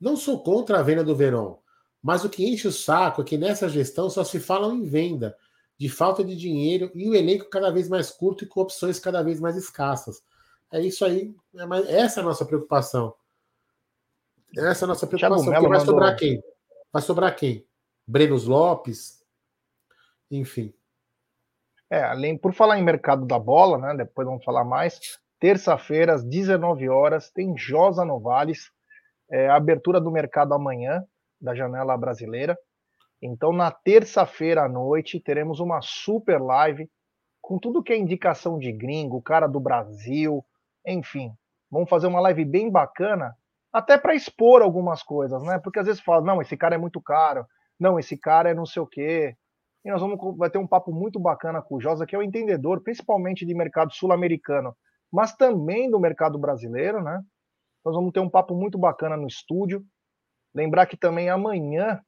Não sou contra a venda do Verón, mas o que enche o saco é que nessa gestão só se fala em venda, de falta de dinheiro e o elenco cada vez mais curto e com opções cada vez mais escassas. É isso aí, é essa é a nossa preocupação. Essa é a nossa preocupação. Porque vai sobrar quem? Vai sobrar quem? Brenos Lopes? Enfim. É, além, por falar em mercado da bola, né? Depois vamos falar mais. Terça-feira, às 19 horas, tem Josa Novales, é, abertura do mercado amanhã, da janela brasileira. Então, na terça-feira à noite, teremos uma super live com tudo que é indicação de gringo, cara do Brasil, enfim. Vamos fazer uma live bem bacana, até para expor algumas coisas, né? Porque às vezes fala, não, esse cara é muito caro, não, esse cara é não sei o quê, e nós vamos vai ter um papo muito bacana com o Josa, que é o entendedor, principalmente de mercado sul-americano, mas também do mercado brasileiro, né? Nós vamos ter um papo muito bacana no estúdio. Lembrar que também amanhã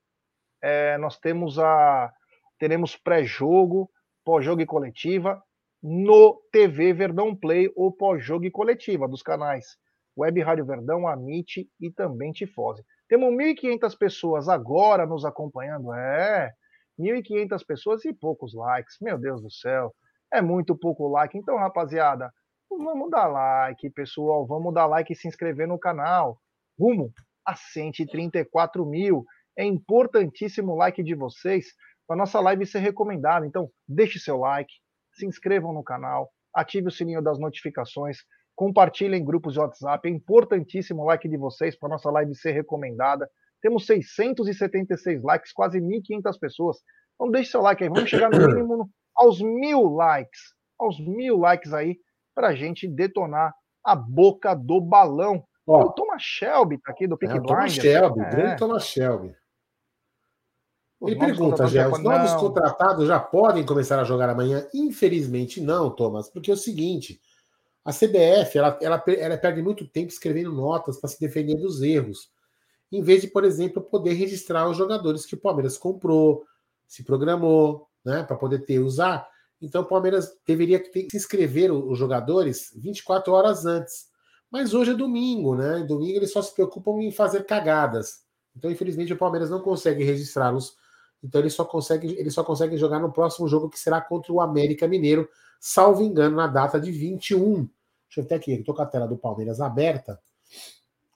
é, nós temos a teremos pré-jogo, pós-jogo e coletiva no TV Verdão Play ou pós-jogo e coletiva dos canais Web Rádio Verdão, Amit e também Tifose. Temos 1.500 pessoas agora nos acompanhando. É, 1.500 pessoas e poucos likes. Meu Deus do céu. É muito pouco like. Então, rapaziada, vamos dar like, pessoal. Vamos dar like e se inscrever no canal. Rumo a 134 mil. É importantíssimo o like de vocês para nossa live ser recomendada. Então, deixe seu like, se inscrevam no canal, ative o sininho das notificações, compartilhem em grupos de WhatsApp. É importantíssimo o like de vocês para nossa live ser recomendada. Temos 676 likes, quase 1.500 pessoas. Então deixe seu like aí. Vamos chegar no mínimo aos mil likes. Aos mil likes aí para a gente detonar a boca do balão. Ó, o Thomas Shelby tá aqui do Pick é, Thomas Shelby, é. grande Thomas Shelby. Ele pergunta, já, os novos não. contratados já podem começar a jogar amanhã? Infelizmente não, Thomas, porque é o seguinte, a CBF ela, ela, ela perde muito tempo escrevendo notas para se defender dos erros em vez de, por exemplo, poder registrar os jogadores que o Palmeiras comprou, se programou, né, para poder ter usar. Então o Palmeiras deveria ter, se inscrever os jogadores 24 horas antes. Mas hoje é domingo, né? Domingo eles só se preocupam em fazer cagadas. Então, infelizmente, o Palmeiras não consegue registrá-los. Então, eles só conseguem, eles só conseguem jogar no próximo jogo, que será contra o América Mineiro, salvo engano, na data de 21. Deixa eu ver aqui, estou com a tela do Palmeiras aberta.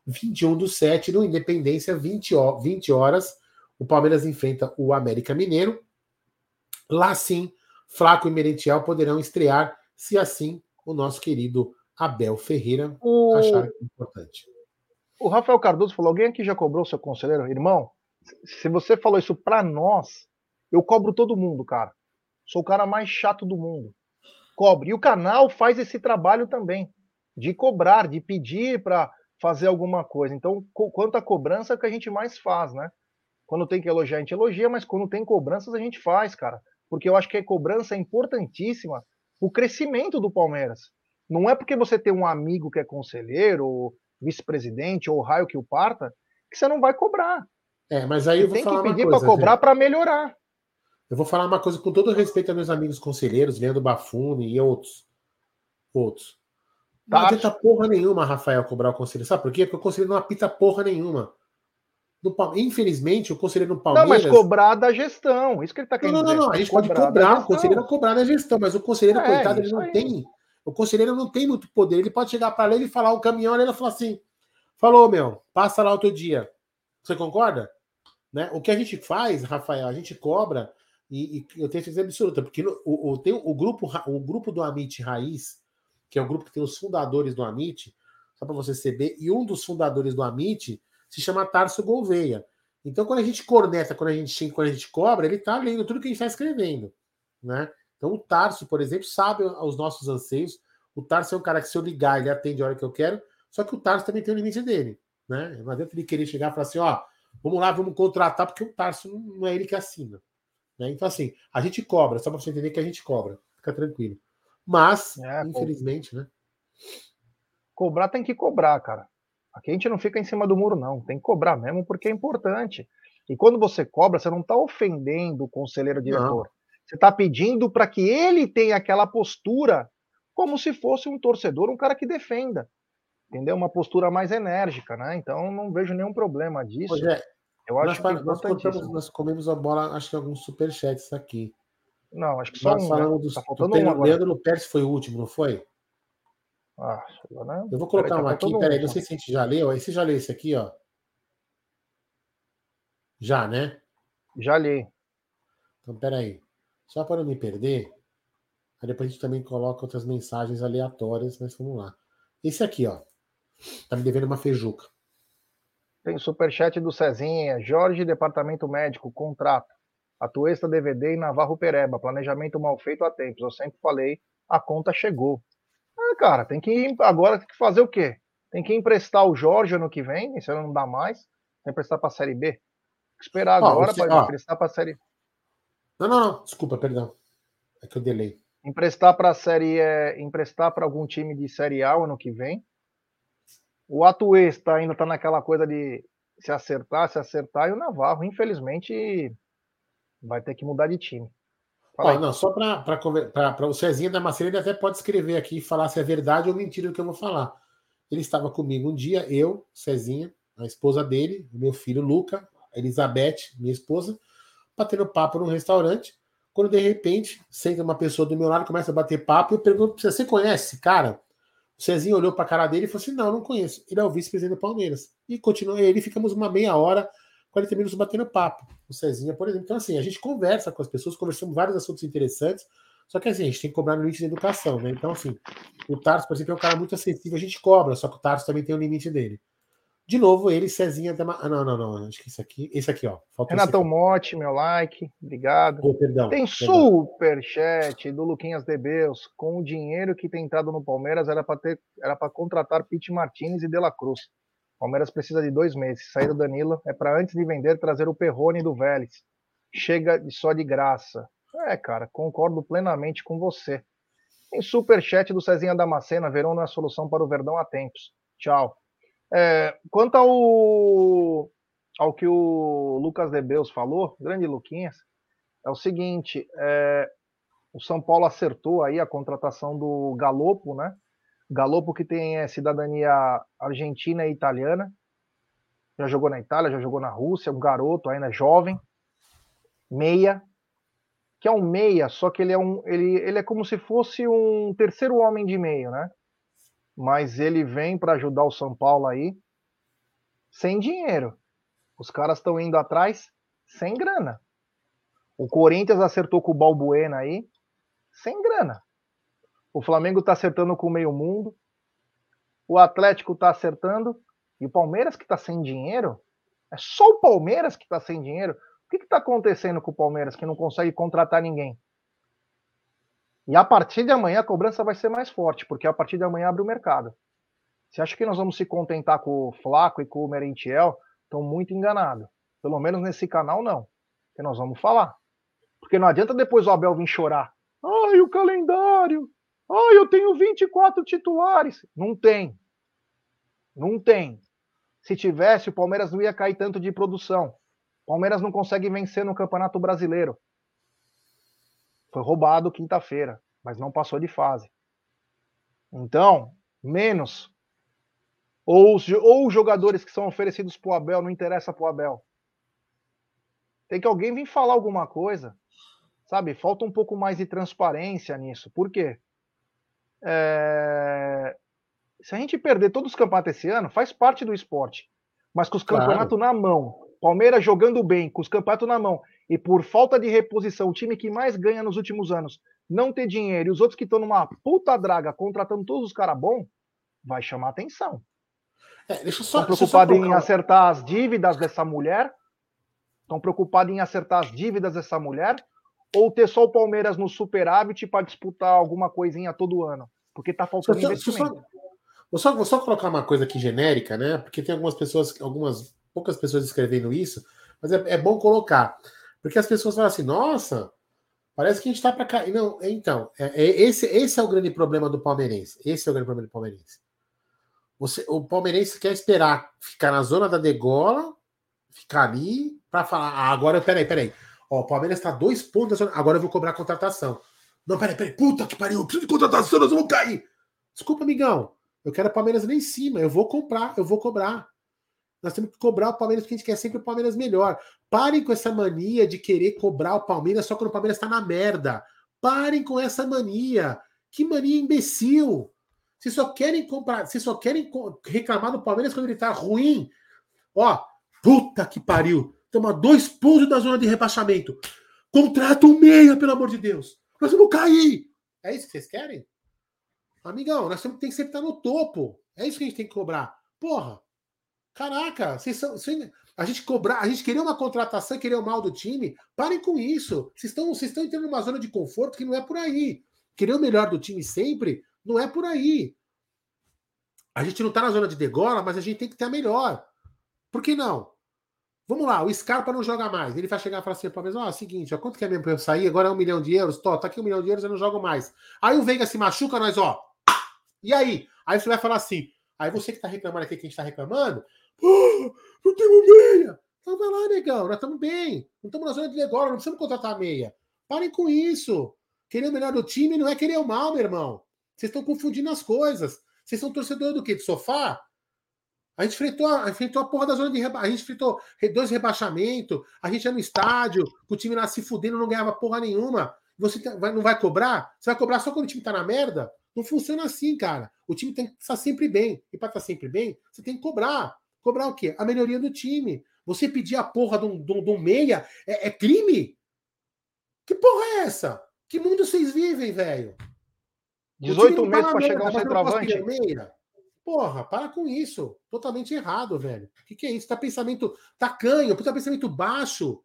21 do 7, no Independência, 20, 20 horas. O Palmeiras enfrenta o América Mineiro. Lá sim, Flaco e Merentiel poderão estrear, se assim o nosso querido Abel Ferreira o... achar importante. O Rafael Cardoso falou: alguém aqui já cobrou seu conselheiro? Irmão, se você falou isso para nós, eu cobro todo mundo, cara. Sou o cara mais chato do mundo. Cobre. E o canal faz esse trabalho também, de cobrar, de pedir para fazer alguma coisa. Então, quanto à cobrança, é o que a gente mais faz, né? Quando tem que elogiar, a gente elogia, mas quando tem cobranças, a gente faz, cara. Porque eu acho que a cobrança é importantíssima o crescimento do Palmeiras. Não é porque você tem um amigo que é conselheiro, ou vice-presidente, ou raio que o parta, que você não vai cobrar. É, mas aí você eu vou tem falar que pedir para cobrar para melhorar. Eu vou falar uma coisa com todo respeito a meus amigos conselheiros, Leandro Bafuni e outros. Outros. Não tá. adianta porra nenhuma, Rafael, cobrar o conselheiro. Sabe por quê? Porque o conselheiro não apita porra nenhuma. No, infelizmente, o conselheiro no Palmeiras. Não, mas cobrar da gestão. Isso que ele está querendo não, não. Não, não, A gente pode cobrar, o conselheiro cobrar da gestão, mas o conselheiro, é, coitado, ele não aí. tem. O conselheiro não tem muito poder. Ele pode chegar para ele e falar o caminhão, ele falar assim: falou, meu, passa lá outro dia. Você concorda? Né? O que a gente faz, Rafael, a gente cobra e, e eu tenho certeza absoluta, porque no, o, o, tem o grupo, o grupo do Amit Raiz, que é o grupo que tem os fundadores do Amit, só para você saber, e um dos fundadores do Amit se chama Tarso Gouveia. Então, quando a gente corneta, quando a gente quando a gente cobra, ele está lendo tudo que a gente está escrevendo. Né? Então, o Tarso, por exemplo, sabe os nossos anseios. O Tarso é um cara que, se eu ligar, ele atende a hora que eu quero. Só que o Tarso também tem o limite dele. Né? Não adianta ele querer chegar e falar assim: ó, vamos lá, vamos contratar, porque o Tarso não é ele que assina. Né? Então, assim, a gente cobra, só para você entender que a gente cobra, fica tranquilo. Mas, é, infelizmente, né? Cobrar tem que cobrar, cara. Aqui a gente não fica em cima do muro, não. Tem que cobrar mesmo, porque é importante. E quando você cobra, você não está ofendendo o conselheiro diretor. Não. Você está pedindo para que ele tenha aquela postura como se fosse um torcedor, um cara que defenda. Entendeu? Uma postura mais enérgica, né? Então não vejo nenhum problema disso. Rogério, eu acho nós, que nós, cortamos, nós comemos a bola, acho que alguns superchats aqui. Não, acho que só nós um. Né? Falamos né? dos, tá faltando do um Leandro Pérez foi o último, não foi? Ah, né? Eu vou colocar um aqui, peraí, não sei se a gente já leu. Esse já leu esse aqui, ó. Já, né? Já li. Então, peraí. Só para não me perder, aí depois a gente também coloca outras mensagens aleatórias, mas vamos lá. Esse aqui, ó. Tá me devendo uma feijuca. Tem superchat do Cezinha. Jorge, Departamento Médico, contrato. Atuesta DVD e Navarro Pereba. Planejamento mal feito há tempos. Eu sempre falei, a conta chegou. Ah, cara, tem que agora tem que fazer o quê? Tem que emprestar o Jorge ano que vem, isso não dá mais. Tem que emprestar para a Série B. Esperar agora para emprestar para a Série. Não, não, não. Desculpa, perdão. É que eu delay. Emprestar para a Série, é, emprestar para algum time de Série A ano que vem o Atuesta ainda está naquela coisa de se acertar, se acertar, e o Navarro, infelizmente, vai ter que mudar de time. Ó, não, só para o Cezinha da Maceira, ele até pode escrever aqui e falar se é verdade ou mentira o que eu vou falar. Ele estava comigo um dia, eu, Cezinha, a esposa dele, meu filho Luca, Elizabeth, minha esposa, batendo papo num restaurante. Quando de repente senta uma pessoa do meu lado, começa a bater papo, eu pergunto: você conhece cara? O Cezinho olhou para a cara dele e falou assim: não, não conheço. Ele é o vice-presidente do Palmeiras. E continua ele, ficamos uma meia hora, 40 minutos batendo papo. O Cezinha, por exemplo. Então, assim, a gente conversa com as pessoas, conversamos vários assuntos interessantes. Só que assim, a gente tem que cobrar no limite de educação, né? Então, assim, o Tarso, por exemplo, é um cara muito acessível, a gente cobra, só que o Tarso também tem o um limite dele. De novo, ele, Cezinha. Dema... Ah, não, não, não. Acho que isso aqui. Esse aqui, ó. Faltou Renatão Mote, meu like. Obrigado. Oh, perdão, tem perdão. super chat do Luquinhas Debeus. Com o dinheiro que tem entrado no Palmeiras, era para ter, era para contratar Pete Martinez e De La Cruz. Palmeiras precisa de dois meses. Sair do Danilo é para antes de vender trazer o Perrone do Vélez. Chega só de graça. É, cara, concordo plenamente com você. Tem super chat do Cezinha Damascena. Verão não é solução para o Verdão há tempos. Tchau. É, quanto ao, ao que o Lucas Debeus falou, grande Luquinhas, é o seguinte: é, o São Paulo acertou aí a contratação do Galopo, né? Galopo que tem é, cidadania argentina e italiana, já jogou na Itália, já jogou na Rússia, um garoto ainda jovem, meia, que é um meia, só que ele é um, ele, ele é como se fosse um terceiro homem de meio, né? Mas ele vem para ajudar o São Paulo aí. sem dinheiro. Os caras estão indo atrás sem grana. O Corinthians acertou com o Balbuena aí, sem grana. O Flamengo está acertando com o meio mundo. O Atlético está acertando. E o Palmeiras que está sem dinheiro? É só o Palmeiras que está sem dinheiro? O que está acontecendo com o Palmeiras que não consegue contratar ninguém? E a partir de amanhã a cobrança vai ser mais forte, porque a partir de amanhã abre o mercado. Você acha que nós vamos se contentar com o Flaco e com o Merentiel? Estão muito enganados. Pelo menos nesse canal, não. Que nós vamos falar. Porque não adianta depois o Abel vir chorar. Ai, o calendário. Ai, eu tenho 24 titulares. Não tem. Não tem. Se tivesse, o Palmeiras não ia cair tanto de produção. O Palmeiras não consegue vencer no Campeonato Brasileiro. Foi roubado quinta-feira, mas não passou de fase. Então, menos. Ou os, ou os jogadores que são oferecidos para o Abel não interessa para o Abel. Tem que alguém vir falar alguma coisa. Sabe? Falta um pouco mais de transparência nisso. Por quê? É... Se a gente perder todos os campeonatos esse ano, faz parte do esporte. Mas com os campeonatos claro. na mão, Palmeiras jogando bem, com os campeonatos na mão, e por falta de reposição, o time que mais ganha nos últimos anos não ter dinheiro e os outros que estão numa puta draga contratando todos os caras bons, vai chamar atenção. É, deixa só, Estão preocupados em acertar as dívidas dessa mulher? Estão preocupados em acertar as dívidas dessa mulher? Ou ter só o Palmeiras no superávit para disputar alguma coisinha todo ano? Porque tá faltando investimento. Só, vou, só, vou só colocar uma coisa aqui genérica, né? Porque tem algumas pessoas, algumas poucas pessoas escrevendo isso, mas é, é bom colocar. Porque as pessoas falam assim, nossa, parece que a gente está para cair. Não, então, é, é, esse, esse é o grande problema do palmeirense. Esse é o grande problema do palmeirense. Você, o palmeirense quer esperar ficar na zona da degola, ficar ali, para falar, ah, agora, peraí, peraí. Ó, o Palmeiras está dois pontos zona, agora eu vou cobrar contratação. Não, peraí, peraí, puta que pariu, eu preciso de contratação, nós vamos cair. Desculpa, amigão, eu quero o Palmeiras lá em cima, eu vou comprar, eu vou cobrar. Nós temos que cobrar o Palmeiras porque a gente quer sempre o Palmeiras melhor. Parem com essa mania de querer cobrar o Palmeiras só quando o Palmeiras está na merda. Parem com essa mania. Que mania imbecil. Vocês só querem comprar, vocês só querem reclamar do Palmeiras quando ele está ruim. Ó, puta que pariu. Toma dois pontos da zona de rebaixamento. Contrata um meia, pelo amor de Deus. Nós vamos cair. É isso que vocês querem? Amigão, nós temos, tem que sempre estar no topo. É isso que a gente tem que cobrar. Porra, Caraca, vocês são, vocês, a gente cobrar, a gente queria uma contratação e querer o mal do time. Parem com isso. Vocês estão, vocês estão entrando numa zona de conforto que não é por aí. Querer o melhor do time sempre não é por aí. A gente não está na zona de degola, mas a gente tem que ter a melhor. Por que não? Vamos lá, o Scarpa não joga mais. Ele vai chegar e falar assim: Palmeiras, ó, oh, seguinte, ó, quanto que é mesmo para eu sair? Agora é um milhão de euros. Tô, tá aqui um milhão de euros, eu não jogo mais. Aí o Veiga se machuca, nós, ó. E aí? Aí você vai falar assim: aí você que está reclamando aqui, que a gente está reclamando, Oh, não temos meia! Então vai lá, negão, nós estamos bem. Não estamos na zona de negócio, não precisamos contratar meia. Parem com isso. Querer o melhor do time não é querer o mal, meu irmão. Vocês estão confundindo as coisas. Vocês são torcedores do quê? De sofá? A gente enfrentou a, enfrentou a porra da zona de rebaixamento. A gente enfrentou dois rebaixamentos. A gente ia no estádio, o time lá se fudendo, não ganhava porra nenhuma. Você tá, não vai cobrar? Você vai cobrar só quando o time tá na merda? Não funciona assim, cara. O time tem que estar sempre bem. E para estar sempre bem, você tem que cobrar. Cobrar o quê? A melhoria do time. Você pedir a porra de um, de um, de um meia é, é, crime? Que porra é essa? Que mundo vocês vivem, velho? 18 meses para chegar um centroavante. Meia. Porra, para com isso. Totalmente errado, velho. O que, que é isso? Tá pensamento tacanho, tá pensamento baixo.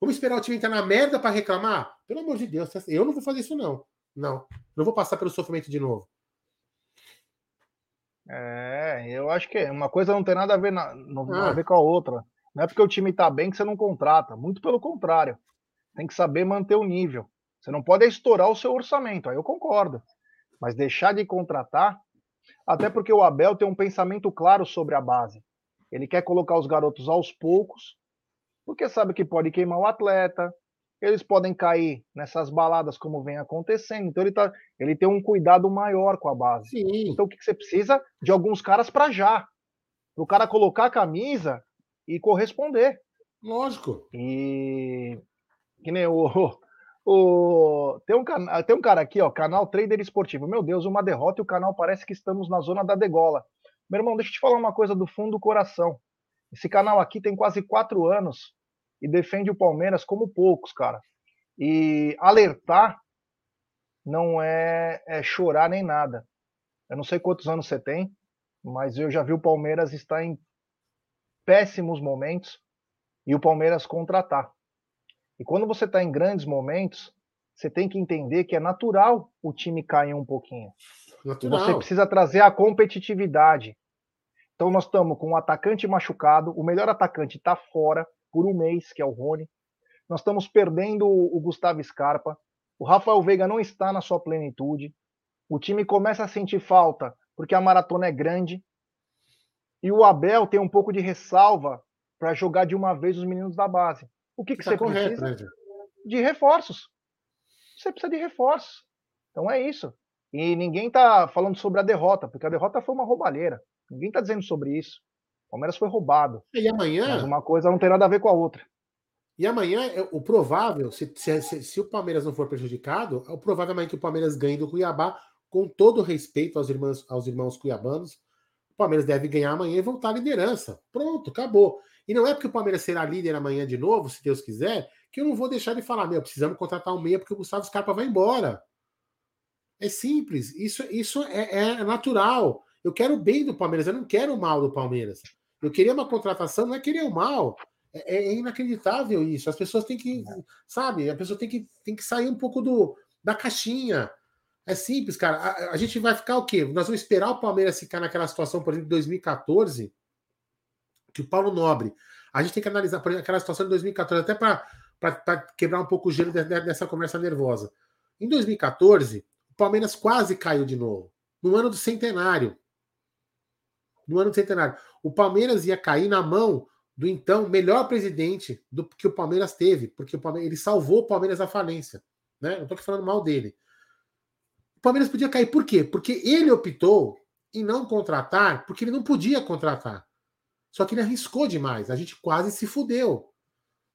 Vamos esperar o time entrar na merda para reclamar? Pelo amor de Deus, eu não vou fazer isso, não. Não. Não vou passar pelo sofrimento de novo. É, eu acho que uma coisa não tem nada a ver, na, não, ah. a ver com a outra. Não é porque o time tá bem que você não contrata. Muito pelo contrário. Tem que saber manter o nível. Você não pode estourar o seu orçamento, aí eu concordo. Mas deixar de contratar, até porque o Abel tem um pensamento claro sobre a base. Ele quer colocar os garotos aos poucos, porque sabe que pode queimar o atleta, eles podem cair nessas baladas como vem acontecendo. Então ele, tá, ele tem um cuidado maior com a base. Sim. Então o que, que você precisa? De alguns caras para já. O cara colocar a camisa e corresponder. Lógico. E que nem o, (laughs) o, tem, um, tem um cara aqui, ó, canal Trader Esportivo. Meu Deus, uma derrota e o canal parece que estamos na zona da degola. Meu irmão, deixa eu te falar uma coisa do fundo do coração. Esse canal aqui tem quase quatro anos e defende o Palmeiras como poucos, cara. E alertar não é, é chorar nem nada. Eu não sei quantos anos você tem, mas eu já vi o Palmeiras estar em péssimos momentos e o Palmeiras contratar. E quando você está em grandes momentos, você tem que entender que é natural o time cair um pouquinho. Natural. Você precisa trazer a competitividade. Então nós estamos com um atacante machucado, o melhor atacante está fora por um mês, que é o Rony. Nós estamos perdendo o Gustavo Scarpa. O Rafael Veiga não está na sua plenitude. O time começa a sentir falta porque a maratona é grande. E o Abel tem um pouco de ressalva para jogar de uma vez os meninos da base. O que, que tá você correto, precisa? Né, de reforços. Você precisa de reforços. Então é isso. E ninguém está falando sobre a derrota, porque a derrota foi uma roubalheira. Ninguém está dizendo sobre isso. O Palmeiras foi roubado. E amanhã. Mas uma coisa não tem nada a ver com a outra. E amanhã, é, o provável, se, se, se, se, o Palmeiras não for prejudicado, é o provável amanhã que o Palmeiras ganhe do Cuiabá, com todo respeito aos irmãos, aos irmãos cuiabanos. O Palmeiras deve ganhar amanhã e voltar à liderança. Pronto, acabou. E não é porque o Palmeiras será líder amanhã de novo, se Deus quiser, que eu não vou deixar de falar, meu, precisamos contratar um meia porque o Gustavo Scarpa vai embora. É simples, isso, isso é, é natural. Eu quero o bem do Palmeiras, eu não quero o mal do Palmeiras. Eu queria uma contratação, não é querer o mal. É, é, inacreditável isso. As pessoas têm que, sabe, a pessoa tem que, tem que sair um pouco do, da caixinha. É simples, cara. A, a gente vai ficar o quê? Nós vamos esperar o Palmeiras ficar naquela situação, por exemplo, de 2014, que o Paulo Nobre. A gente tem que analisar, por exemplo, aquela situação de 2014, até para quebrar um pouco o gelo dessa conversa nervosa. Em 2014, o Palmeiras quase caiu de novo. No ano do centenário. No ano do centenário. O Palmeiras ia cair na mão do então melhor presidente do que o Palmeiras teve, porque o Palmeiras, ele salvou o Palmeiras da falência. Né? Não estou falando mal dele. O Palmeiras podia cair por quê? Porque ele optou em não contratar, porque ele não podia contratar. Só que ele arriscou demais. A gente quase se fudeu.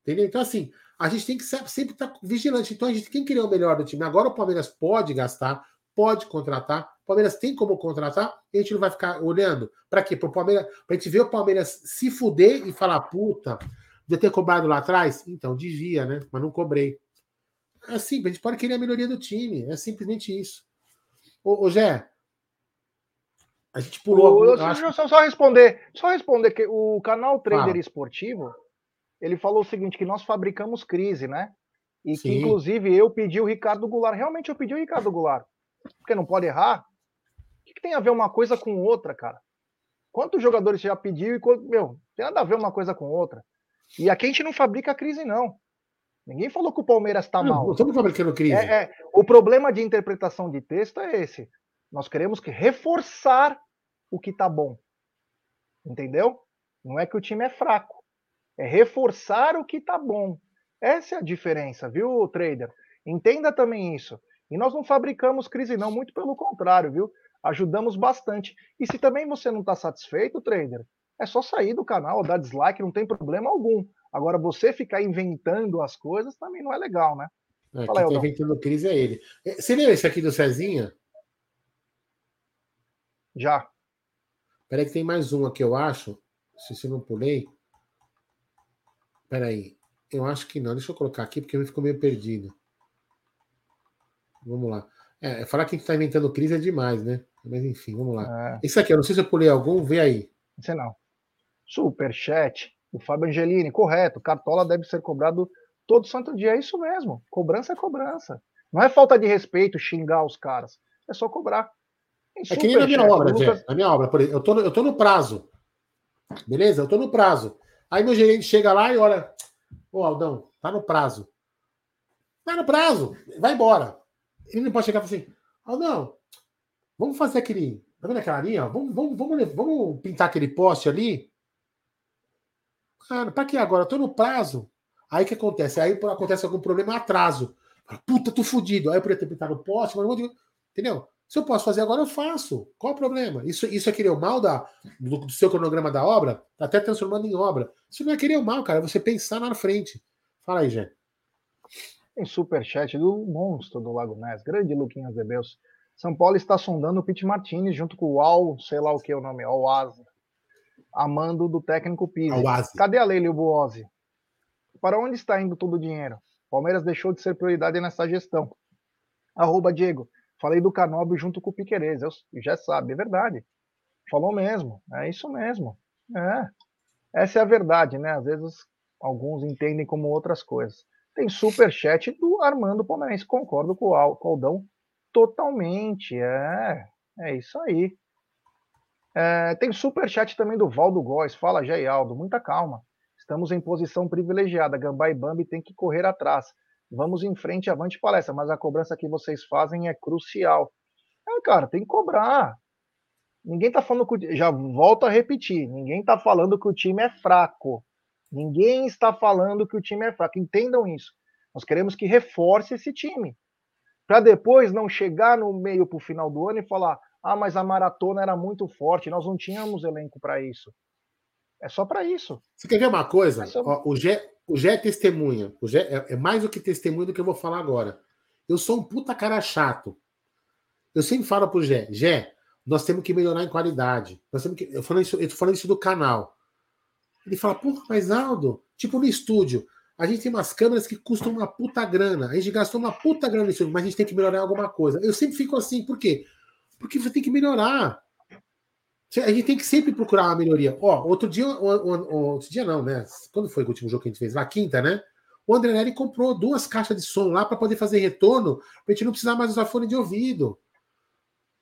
Entendeu? Então, assim, a gente tem que sempre estar vigilante. Então, a gente tem que o melhor do time. Agora o Palmeiras pode gastar, pode contratar. O Palmeiras tem como contratar e a gente não vai ficar olhando. Para quê? Para o Palmeiras, para a gente ver o Palmeiras se fuder e falar, puta, devia ter cobrado lá atrás? Então, devia, né? Mas não cobrei. É simples, a gente pode querer a melhoria do time. É simplesmente isso. Ô, ô Gé, a gente pulou. Eu, acho... só, só, responder, só responder que o canal Trader ah. Esportivo ele falou o seguinte: que nós fabricamos crise, né? E Sim. que, inclusive, eu pedi o Ricardo Goulart. Realmente eu pedi o Ricardo Goulart. Porque não pode errar. Que, que tem a ver uma coisa com outra, cara? Quantos jogadores você já pediu e quanto. Meu, tem nada a ver uma coisa com outra. E aqui a gente não fabrica crise, não. Ninguém falou que o Palmeiras está mal. Não estamos fabricando crise. É, é, o problema de interpretação de texto é esse. Nós queremos que reforçar o que está bom. Entendeu? Não é que o time é fraco. É reforçar o que está bom. Essa é a diferença, viu, trader? Entenda também isso. E nós não fabricamos crise, não, muito pelo contrário, viu? Ajudamos bastante. E se também você não está satisfeito, trader, é só sair do canal, dar dislike, não tem problema algum. Agora, você ficar inventando as coisas também não é legal, né? É, Fala, quem está inventando crise é ele. É, você leu esse aqui do Cezinha? Já. Peraí que tem mais um aqui, eu acho. Se eu não pulei. Peraí. Eu acho que não. Deixa eu colocar aqui, porque eu ficou meio perdido. Vamos lá. É, falar que a gente está inventando crise é demais, né? Mas enfim, vamos lá. É. Esse aqui, eu não sei se eu pulei algum, vê aí. Não sei não. Superchat. O Fábio Angelini, correto. Cartola deve ser cobrado todo santo dia. É isso mesmo. Cobrança é cobrança. Não é falta de respeito xingar os caras. É só cobrar. É que nem na minha obra, Lucas... Na minha obra, por exemplo, eu tô, no, eu tô no prazo. Beleza? Eu tô no prazo. Aí meu gerente chega lá e olha. Ô, Aldão, tá no prazo. Tá no prazo. Vai embora. Ele não pode chegar e falar assim, Aldão, vamos fazer aquele. Tá vendo aquela linha? Vamos, vamos, vamos, vamos pintar aquele poste ali. Cara, pra que agora? Eu tô no prazo. Aí o que acontece? Aí acontece algum problema, atraso. Puta, tô fudido. Aí eu poderia ter pintado o poste, mas não Entendeu? Se eu posso fazer agora, eu faço. Qual o problema? Isso, isso é querer o mal da, do, do seu cronograma da obra? Tá até transformando em obra. Isso não é querer o mal, cara. É você pensar na frente. Fala aí, Jé. Tem superchat do monstro do Lago Ness, grande Luquinhas Debeus. São Paulo está sondando o Pete Martinez junto com o Al, sei lá o que é o nome, Al Asa. a mando do técnico Pizzi. Cadê a Leila Buozzi? Para onde está indo todo o dinheiro? Palmeiras deixou de ser prioridade nessa gestão. Arroba Diego. Falei do Canóbio junto com o Piquerez. Eu já sabe, é verdade. Falou mesmo. É isso mesmo. É. Essa é a verdade, né? Às vezes alguns entendem como outras coisas. Tem super chat do Armando Palmeirense. Concordo com o Caldão totalmente. É, é isso aí. É, tem super chat também do Valdo Góes. Fala, Aldo. Muita calma. Estamos em posição privilegiada. Gambá e Bambi tem que correr atrás. Vamos em frente, avante palestra. Mas a cobrança que vocês fazem é crucial. É, cara, tem que cobrar. Ninguém tá falando que. Já volto a repetir. Ninguém tá falando que o time é fraco. Ninguém está falando que o time é fraco. Entendam isso. Nós queremos que reforce esse time. Para depois não chegar no meio para o final do ano e falar: ah, mas a maratona era muito forte, nós não tínhamos elenco para isso. É só para isso. Você quer ver uma coisa? É só... Ó, o, Gé, o Gé é testemunha. O Gé é, é, mais do que testemunha do que eu vou falar agora. Eu sou um puta cara chato. Eu sempre falo pro Gé, Gé, nós temos que melhorar em qualidade. Nós temos que, eu, falando isso, eu tô falando isso do canal. Ele fala, porra, mas Aldo, tipo no estúdio, a gente tem umas câmeras que custam uma puta grana. A gente gastou uma puta grana nisso, mas a gente tem que melhorar alguma coisa. Eu sempre fico assim, por quê? Porque você tem que melhorar. A gente tem que sempre procurar uma melhoria. Ó, outro dia, outro dia não, né? Quando foi o último jogo que a gente fez? Na quinta, né? O André Neri comprou duas caixas de som lá para poder fazer retorno, para a gente não precisar mais usar fone de ouvido.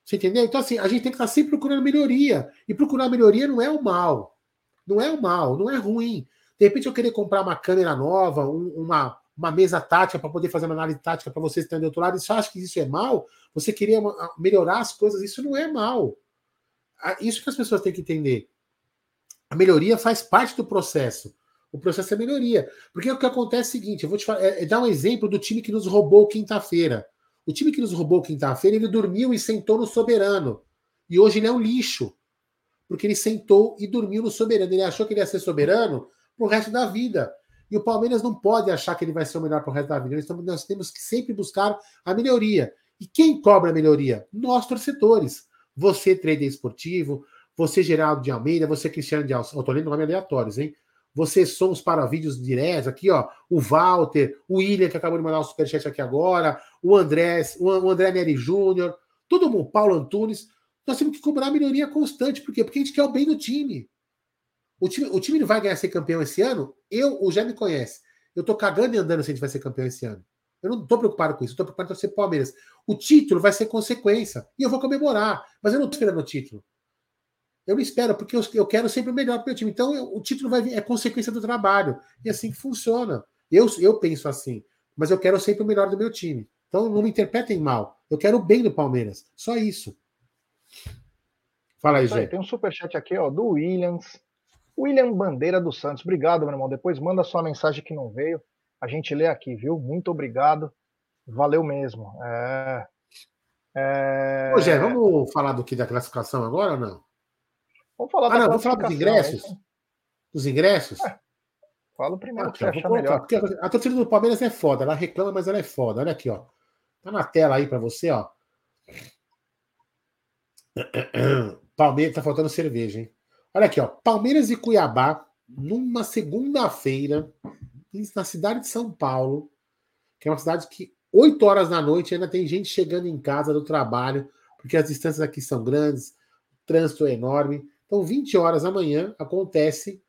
Você entendeu? Então, assim, a gente tem que estar sempre procurando melhoria. E procurar melhoria não é o mal. Não é o mal, não é ruim. De repente eu querer comprar uma câmera nova, um, uma, uma mesa tática para poder fazer uma análise tática para vocês que estão do outro lado, e você acha que isso é mal? Você queria melhorar as coisas, isso não é mal. Isso que as pessoas têm que entender. A melhoria faz parte do processo. O processo é melhoria. Porque o que acontece é o seguinte: eu vou te falar, é, é dar um exemplo do time que nos roubou quinta-feira. O time que nos roubou quinta-feira, ele dormiu e sentou no soberano. E hoje ele é um lixo. Porque ele sentou e dormiu no soberano. Ele achou que ele ia ser soberano para o resto da vida. E o Palmeiras não pode achar que ele vai ser o melhor para o resto da vida. Nós, nós temos que sempre buscar a melhoria. E quem cobra a melhoria? Nós, torcedores. Você, trader esportivo, você, Geraldo de Almeida, você, Cristiano de Almeida. Estou lendo nome aleatórios, hein? Você, Somos para Vídeos Diretos, aqui, ó. O Walter, o William, que acabou de mandar o superchat aqui agora, o André, o André Neri Júnior, todo mundo, Paulo Antunes. Nós temos que cobrar melhoria constante. Por quê? Porque a gente quer o bem do time. O time, o time vai ganhar ser campeão esse ano? Eu, o já me conhece. Eu tô cagando e andando se a gente vai ser campeão esse ano. Eu não tô preocupado com isso, eu tô preocupado com ser Palmeiras. O título vai ser consequência. E eu vou comemorar. Mas eu não tô esperando o título. Eu não espero, porque eu, eu quero sempre o melhor para o meu time. Então, eu, o título vai vir, é consequência do trabalho. E é assim que funciona. Eu, eu penso assim. Mas eu quero sempre o melhor do meu time. Então, não me interpretem mal. Eu quero o bem do Palmeiras. Só isso. Fala aí, gente. Tem um superchat aqui, ó, do Williams. William Bandeira dos Santos, obrigado, meu irmão. Depois manda sua mensagem que não veio. A gente lê aqui, viu? Muito obrigado. Valeu mesmo. É... É... Ô, Gé, vamos falar do que da classificação agora ou não? Vamos falar ah, não, vamos falar dos ingressos? Então. Dos ingressos? É. Fala primeiro aqui, achar melhor. Porque a torcida do Palmeiras é foda. Ela reclama, mas ela é foda. Olha aqui, ó. Tá na tela aí para você, ó. (clears throat) Palmeiras, tá faltando cerveja, hein? Olha aqui, ó. Palmeiras e Cuiabá, numa segunda-feira, na cidade de São Paulo, que é uma cidade que 8 horas da noite ainda tem gente chegando em casa do trabalho, porque as distâncias aqui são grandes, o trânsito é enorme. Então, 20 horas amanhã acontece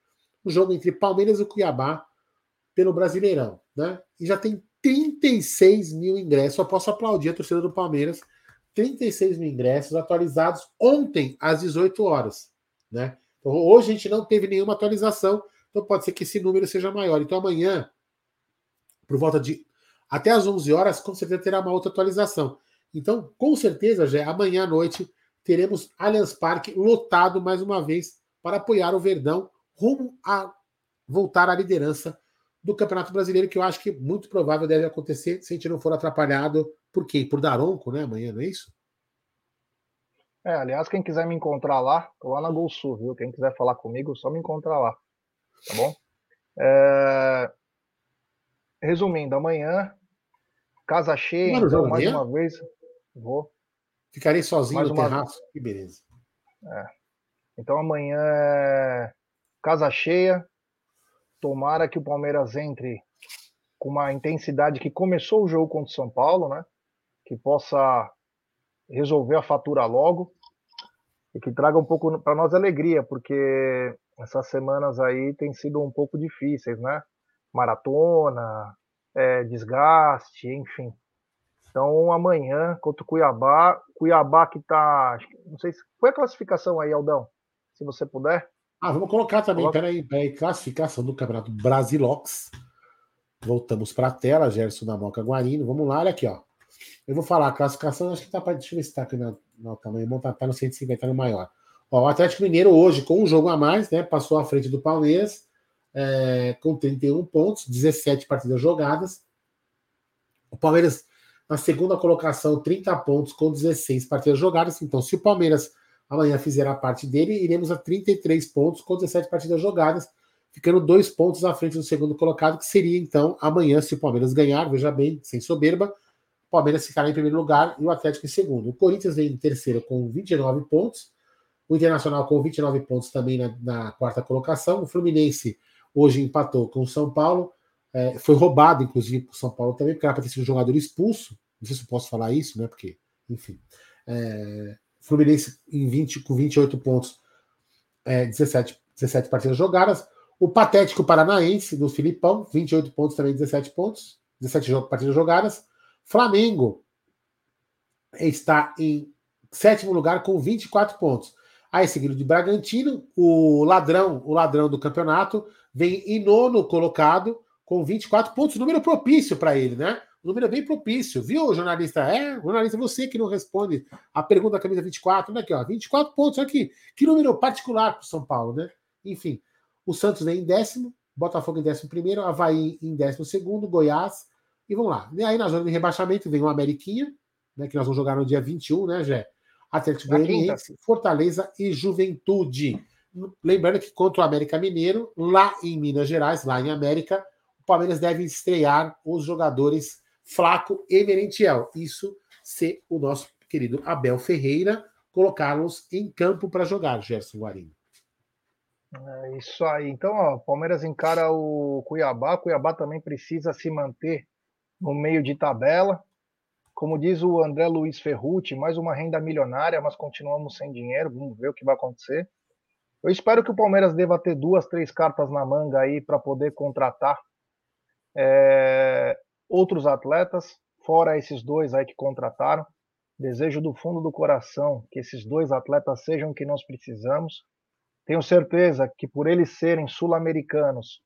o jogo entre Palmeiras e Cuiabá pelo Brasileirão, né? E já tem 36 mil ingressos. Eu posso aplaudir a torcida do Palmeiras. 36 mil ingressos atualizados ontem às 18 horas, né? Então, hoje a gente não teve nenhuma atualização, então pode ser que esse número seja maior. Então amanhã, por volta de até às 11 horas, com certeza terá uma outra atualização. Então, com certeza, já amanhã à noite teremos Allianz Parque lotado mais uma vez para apoiar o Verdão rumo a voltar à liderança do Campeonato Brasileiro, que eu acho que muito provável deve acontecer se a gente não for atrapalhado por quem? Por Daronco, né? Amanhã, não é isso? É, aliás, quem quiser me encontrar lá, tô lá na Gol Sul, viu? Quem quiser falar comigo, só me encontrar lá. Tá bom? É... Resumindo, amanhã, casa cheia, então, mais uma vez, vou. Ficarei sozinho mais no terraço, que beleza. É. Então amanhã é casa cheia. Tomara que o Palmeiras entre com uma intensidade que começou o jogo contra o São Paulo, né? Que possa resolver a fatura logo e que traga um pouco para nós alegria, porque essas semanas aí têm sido um pouco difíceis, né? Maratona, é, desgaste, enfim. Então amanhã contra o Cuiabá, Cuiabá que tá, não sei se foi a classificação aí, Aldão, se você puder. Ah, vamos colocar também, Coloca... peraí, peraí, classificação do Campeonato Brasilox. Voltamos para a tela, Gerson da Moca Guarino. Vamos lá, olha aqui, ó. Eu vou falar a classificação, acho que tá para. Deixa eu ver se tá aqui no, no tamanho tá, tá no 150 no maior. Ó, o Atlético Mineiro hoje, com um jogo a mais, né? Passou à frente do Palmeiras, é, com 31 pontos, 17 partidas jogadas. O Palmeiras, na segunda colocação, 30 pontos com 16 partidas jogadas. Então, se o Palmeiras amanhã fizer a parte dele, iremos a 33 pontos com 17 partidas jogadas ficando dois pontos à frente do segundo colocado, que seria então amanhã, se o Palmeiras ganhar, veja bem, sem soberba, Palmeiras ficará em primeiro lugar e o Atlético em segundo. O Corinthians vem em terceiro com 29 pontos, o Internacional com 29 pontos também na, na quarta colocação, o Fluminense hoje empatou com o São Paulo, é, foi roubado, inclusive, por São Paulo também, porque era para ter sido um jogador expulso, não sei se eu posso falar isso, né, porque, enfim. É, Fluminense em 20, com 28 pontos, é, 17, 17 partidas jogadas, o patético paranaense do Filipão, 28 pontos também, 17 pontos, 17 partidas jogadas. Flamengo está em sétimo lugar com 24 pontos. Aí seguido de Bragantino, o ladrão, o ladrão do campeonato, vem em nono colocado com 24 pontos, número propício para ele, né? Número é bem propício, viu, jornalista? É, jornalista, você que não responde a pergunta da camisa 24, olha aqui, ó, 24 pontos, olha aqui, que número particular para o São Paulo, né? Enfim, o Santos vem em décimo, Botafogo em décimo primeiro, Havaí em décimo segundo, Goiás, e vamos lá. E aí na zona de rebaixamento vem o Ameriquinha, né, que nós vamos jogar no dia 21, né, Jé? Atlético Goianiense, Fortaleza e Juventude. Lembrando que contra o América Mineiro, lá em Minas Gerais, lá em América, o Palmeiras deve estrear os jogadores Flaco e Merentiel. Isso se o nosso querido Abel Ferreira colocá-los em campo para jogar, Gerson Guarino. É isso aí. Então, ó, o Palmeiras encara o Cuiabá. Cuiabá também precisa se manter no meio de tabela. Como diz o André Luiz Ferrucci, mais uma renda milionária, mas continuamos sem dinheiro. Vamos ver o que vai acontecer. Eu espero que o Palmeiras deva ter duas, três cartas na manga aí para poder contratar é, outros atletas, fora esses dois aí que contrataram. Desejo do fundo do coração que esses dois atletas sejam o que nós precisamos tenho certeza que por eles serem sul-americanos,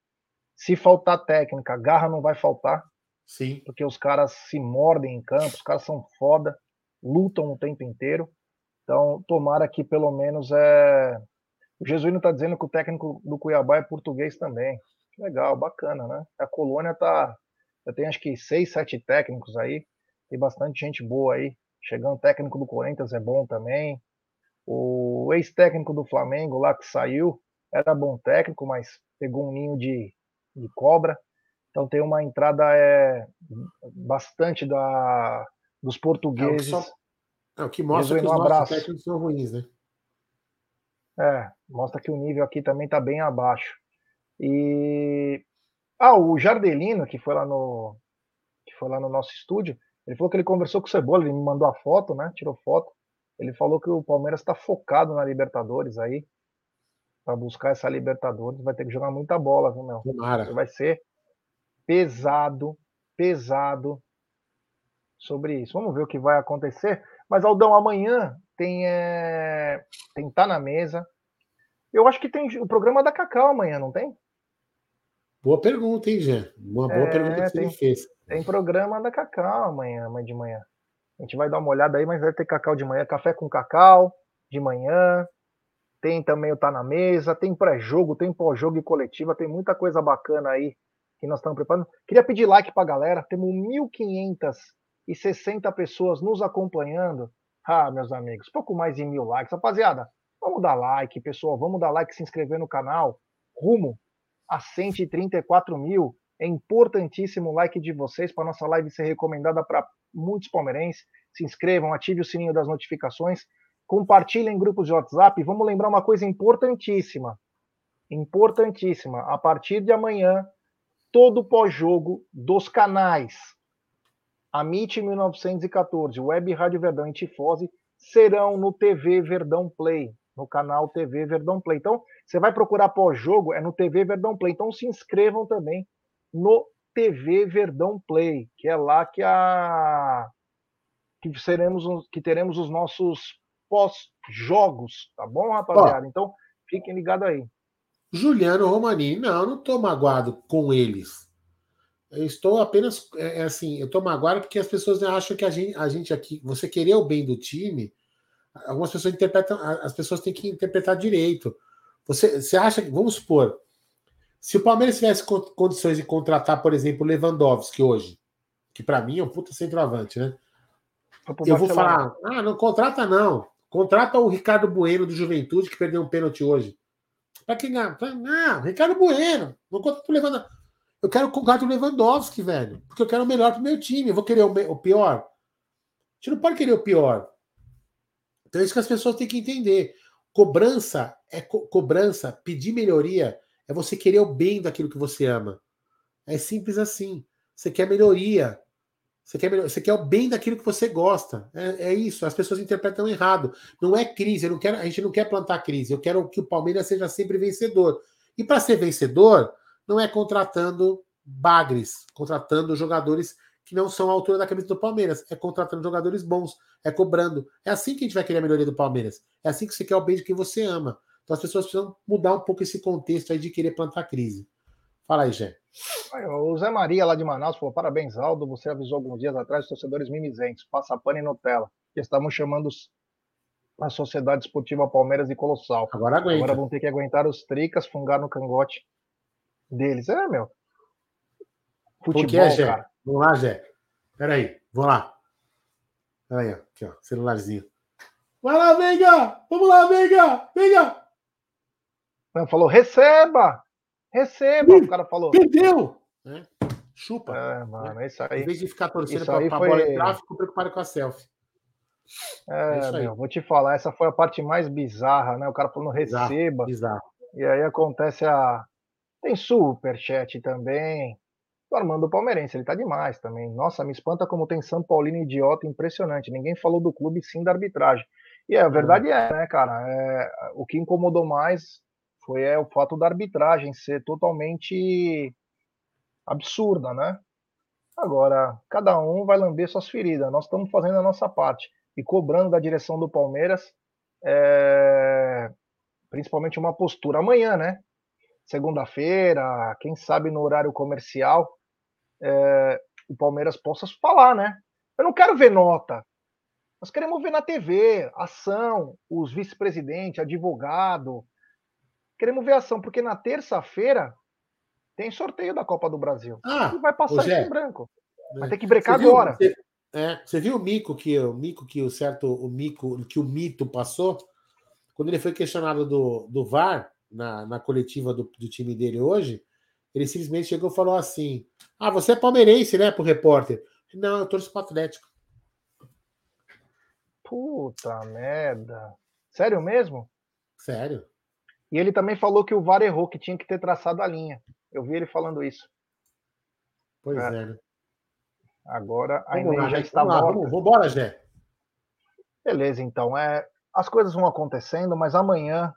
se faltar técnica, garra não vai faltar. Sim. Porque os caras se mordem em campo, os caras são foda, lutam o tempo inteiro. Então, tomara que pelo menos é. O Jesuíno está dizendo que o técnico do Cuiabá é português também. Legal, bacana, né? A colônia tá. Já tem acho que seis, sete técnicos aí. Tem bastante gente boa aí. Chegando técnico do Corinthians é bom também. O ex-técnico do Flamengo lá que saiu era bom técnico, mas pegou um ninho de, de cobra. Então tem uma entrada é, bastante da, dos portugueses. É o, só, é o que mostra que os nossos técnicos são ruins, né? É, mostra que o nível aqui também está bem abaixo. E ah, o Jardelino que foi lá no que foi lá no nosso estúdio, ele falou que ele conversou com o Cebola, ele me mandou a foto, né? Tirou foto. Ele falou que o Palmeiras está focado na Libertadores aí. Para buscar essa Libertadores, vai ter que jogar muita bola, viu, meu? Tomara. Vai ser pesado, pesado sobre isso. Vamos ver o que vai acontecer. Mas, Aldão, amanhã tem, é... tem Tá na Mesa. Eu acho que tem o programa da Cacau amanhã, não tem? Boa pergunta, hein, Jean? Uma boa é, pergunta que tem, você fez. Tem programa da Cacau amanhã, amanhã de manhã. A gente vai dar uma olhada aí, mas vai ter cacau de manhã, café com cacau de manhã. Tem também o Tá na Mesa, tem pré-jogo, tem pós-jogo e coletiva, tem muita coisa bacana aí que nós estamos preparando. Queria pedir like para a galera, temos 1.560 pessoas nos acompanhando. Ah, meus amigos, pouco mais de mil likes. Rapaziada, vamos dar like, pessoal, vamos dar like, se inscrever no canal. Rumo a 134 mil. É importantíssimo o like de vocês para nossa live ser recomendada para muitos palmeirenses. Se inscrevam, ative o sininho das notificações. compartilhem em grupos de WhatsApp. Vamos lembrar uma coisa importantíssima. Importantíssima. A partir de amanhã, todo pós-jogo dos canais Amit 1914, Web Rádio Verdão e Tifose serão no TV Verdão Play, no canal TV Verdão Play. Então, você vai procurar pós-jogo, é no TV Verdão Play. Então, se inscrevam também no TV Verdão Play, que é lá que a que seremos que teremos os nossos pós-jogos, tá bom, rapaziada? Então, fiquem ligados aí. Juliano Romani, não, eu não estou magoado com eles. Eu estou apenas, é, é, assim, eu estou magoado porque as pessoas acham que a gente, a gente aqui, você querer o bem do time, algumas pessoas interpretam, as pessoas têm que interpretar direito. Você, você acha que, vamos supor, se o Palmeiras tivesse condições de contratar, por exemplo, o Lewandowski hoje, que para mim é um puta centroavante, né? Eu vou falar, ah, não contrata não. Contrata o Ricardo Bueno do Juventude, que perdeu um pênalti hoje. Para quem ganha? Ah, Ricardo Bueno. Não contrata o Lewandowski. Eu quero contratar o Lewandowski, velho. Porque eu quero o melhor pro meu time. Eu vou querer o, o pior. A gente não pode querer o pior. Então é isso que as pessoas têm que entender. Cobrança é co cobrança, pedir melhoria é você querer o bem daquilo que você ama. É simples assim. Você quer melhoria. Você quer, você quer o bem daquilo que você gosta. É, é, isso. As pessoas interpretam errado. Não é crise. Não quero, a gente não quer plantar crise. Eu quero que o Palmeiras seja sempre vencedor. E para ser vencedor, não é contratando bagres, contratando jogadores que não são a altura da camisa do Palmeiras. É contratando jogadores bons, é cobrando. É assim que a gente vai querer a melhoria do Palmeiras. É assim que você quer o bem de quem você ama. Então as pessoas precisam mudar um pouco esse contexto aí de querer plantar crise. Fala aí, O Zé Maria, lá de Manaus, falou: parabéns, Aldo. Você avisou alguns dias atrás os torcedores mimizentos, passa pano e Nutella, que estavam chamando a Sociedade Esportiva Palmeiras de Colossal. Agora aguenta. Agora vão ter que aguentar os tricas, fungar no cangote deles. É, meu. Futebol, que é, Gé? Cara. Vamos lá, Gé. Peraí, vou lá. Peraí, aqui, ó, celularzinho. Vai lá, Veiga! Vamos lá, Veiga! Veiga! Não, falou, receba! Receba! o cara falou. Perdeu! É. Chupa. É, mano, né? isso aí. Em vez de ficar torcendo para a foi... bola entrar, fico preocupado com a selfie. É, é meu, vou te falar, essa foi a parte mais bizarra, né? O cara falando receba. Bizarro, bizarro. E aí acontece a. Tem superchat também. O Armando Palmeirense, ele tá demais também. Nossa, me espanta como tem São Paulino idiota impressionante. Ninguém falou do clube sim da arbitragem. E é, a verdade é, né, cara? É, o que incomodou mais foi é, o fato da arbitragem ser totalmente absurda, né? Agora, cada um vai lamber suas feridas. Nós estamos fazendo a nossa parte e cobrando da direção do Palmeiras, é, principalmente uma postura amanhã, né? Segunda-feira, quem sabe no horário comercial, é, o Palmeiras possa falar, né? Eu não quero ver nota. Nós queremos ver na TV ação, os vice-presidente, advogado, Queremos ver ação, porque na terça-feira tem sorteio da Copa do Brasil. Ah, e vai passar isso em branco. Vai ter que brecar agora. Você, é, você viu o mico que o mico que o certo o mico que o mito passou quando ele foi questionado do, do VAR na, na coletiva do, do time dele hoje? Ele simplesmente chegou e falou assim: Ah, você é palmeirense, né? Pro repórter. Não, eu torço pro Atlético. Puta merda. Sério mesmo? Sério. E ele também falou que o VAR errou, que tinha que ter traçado a linha. Eu vi ele falando isso. Pois é. é. Agora a vamos já está vamos morta. Vamos, embora, Jé. Beleza, então. É, as coisas vão acontecendo, mas amanhã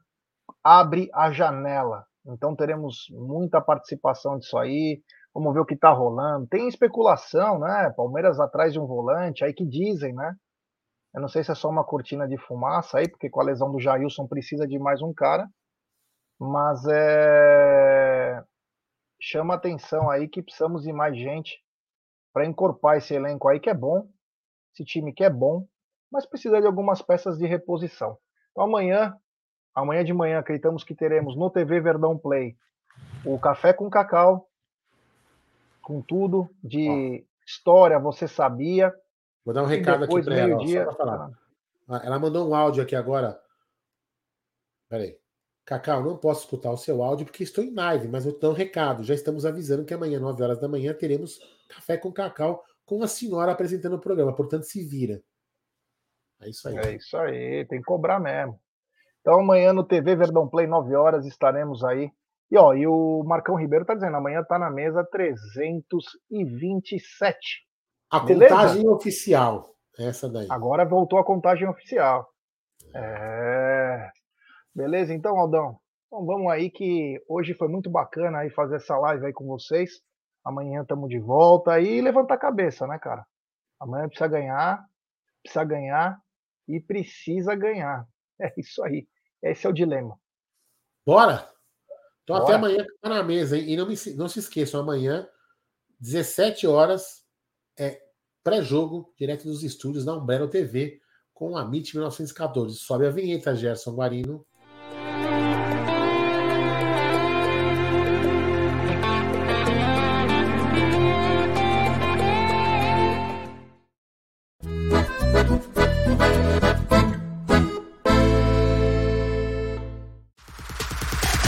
abre a janela. Então teremos muita participação disso aí. Vamos ver o que está rolando. Tem especulação, né? Palmeiras atrás de um volante, aí que dizem, né? Eu não sei se é só uma cortina de fumaça aí, porque com a lesão do Jailson precisa de mais um cara. Mas é... chama atenção aí que precisamos de mais gente para encorpar esse elenco aí que é bom, esse time que é bom, mas precisa de algumas peças de reposição. Então amanhã, amanhã de manhã, acreditamos que teremos no TV Verdão Play o Café com Cacau, com tudo de história, você sabia. Vou dar um recado aqui para ela, falar. Ah, ela mandou um áudio aqui agora. Peraí. Cacau, não posso escutar o seu áudio porque estou em live, mas eu te dou um recado. Já estamos avisando que amanhã, 9 horas da manhã, teremos Café com Cacau com a senhora apresentando o programa. Portanto, se vira. É isso aí. É isso aí, tem que cobrar mesmo. Então amanhã no TV Verdão Play, 9 horas, estaremos aí. E ó, e o Marcão Ribeiro tá dizendo, amanhã tá na mesa 327. A Beleza? contagem oficial, essa daí. Agora voltou a contagem oficial. É... Beleza, então, Aldão. Então vamos aí que hoje foi muito bacana aí fazer essa live aí com vocês. Amanhã estamos de volta e levantar a cabeça, né, cara? Amanhã precisa ganhar, precisa ganhar e precisa ganhar. (laughs) É isso aí. Esse é o dilema. Bora? Então Bora. até amanhã tá na mesa, hein? E não, me, não se esqueçam, amanhã, 17 horas, é pré-jogo, direto dos estúdios da Umbrella TV, com a MIT 1914. Sobe a vinheta, Gerson Guarino.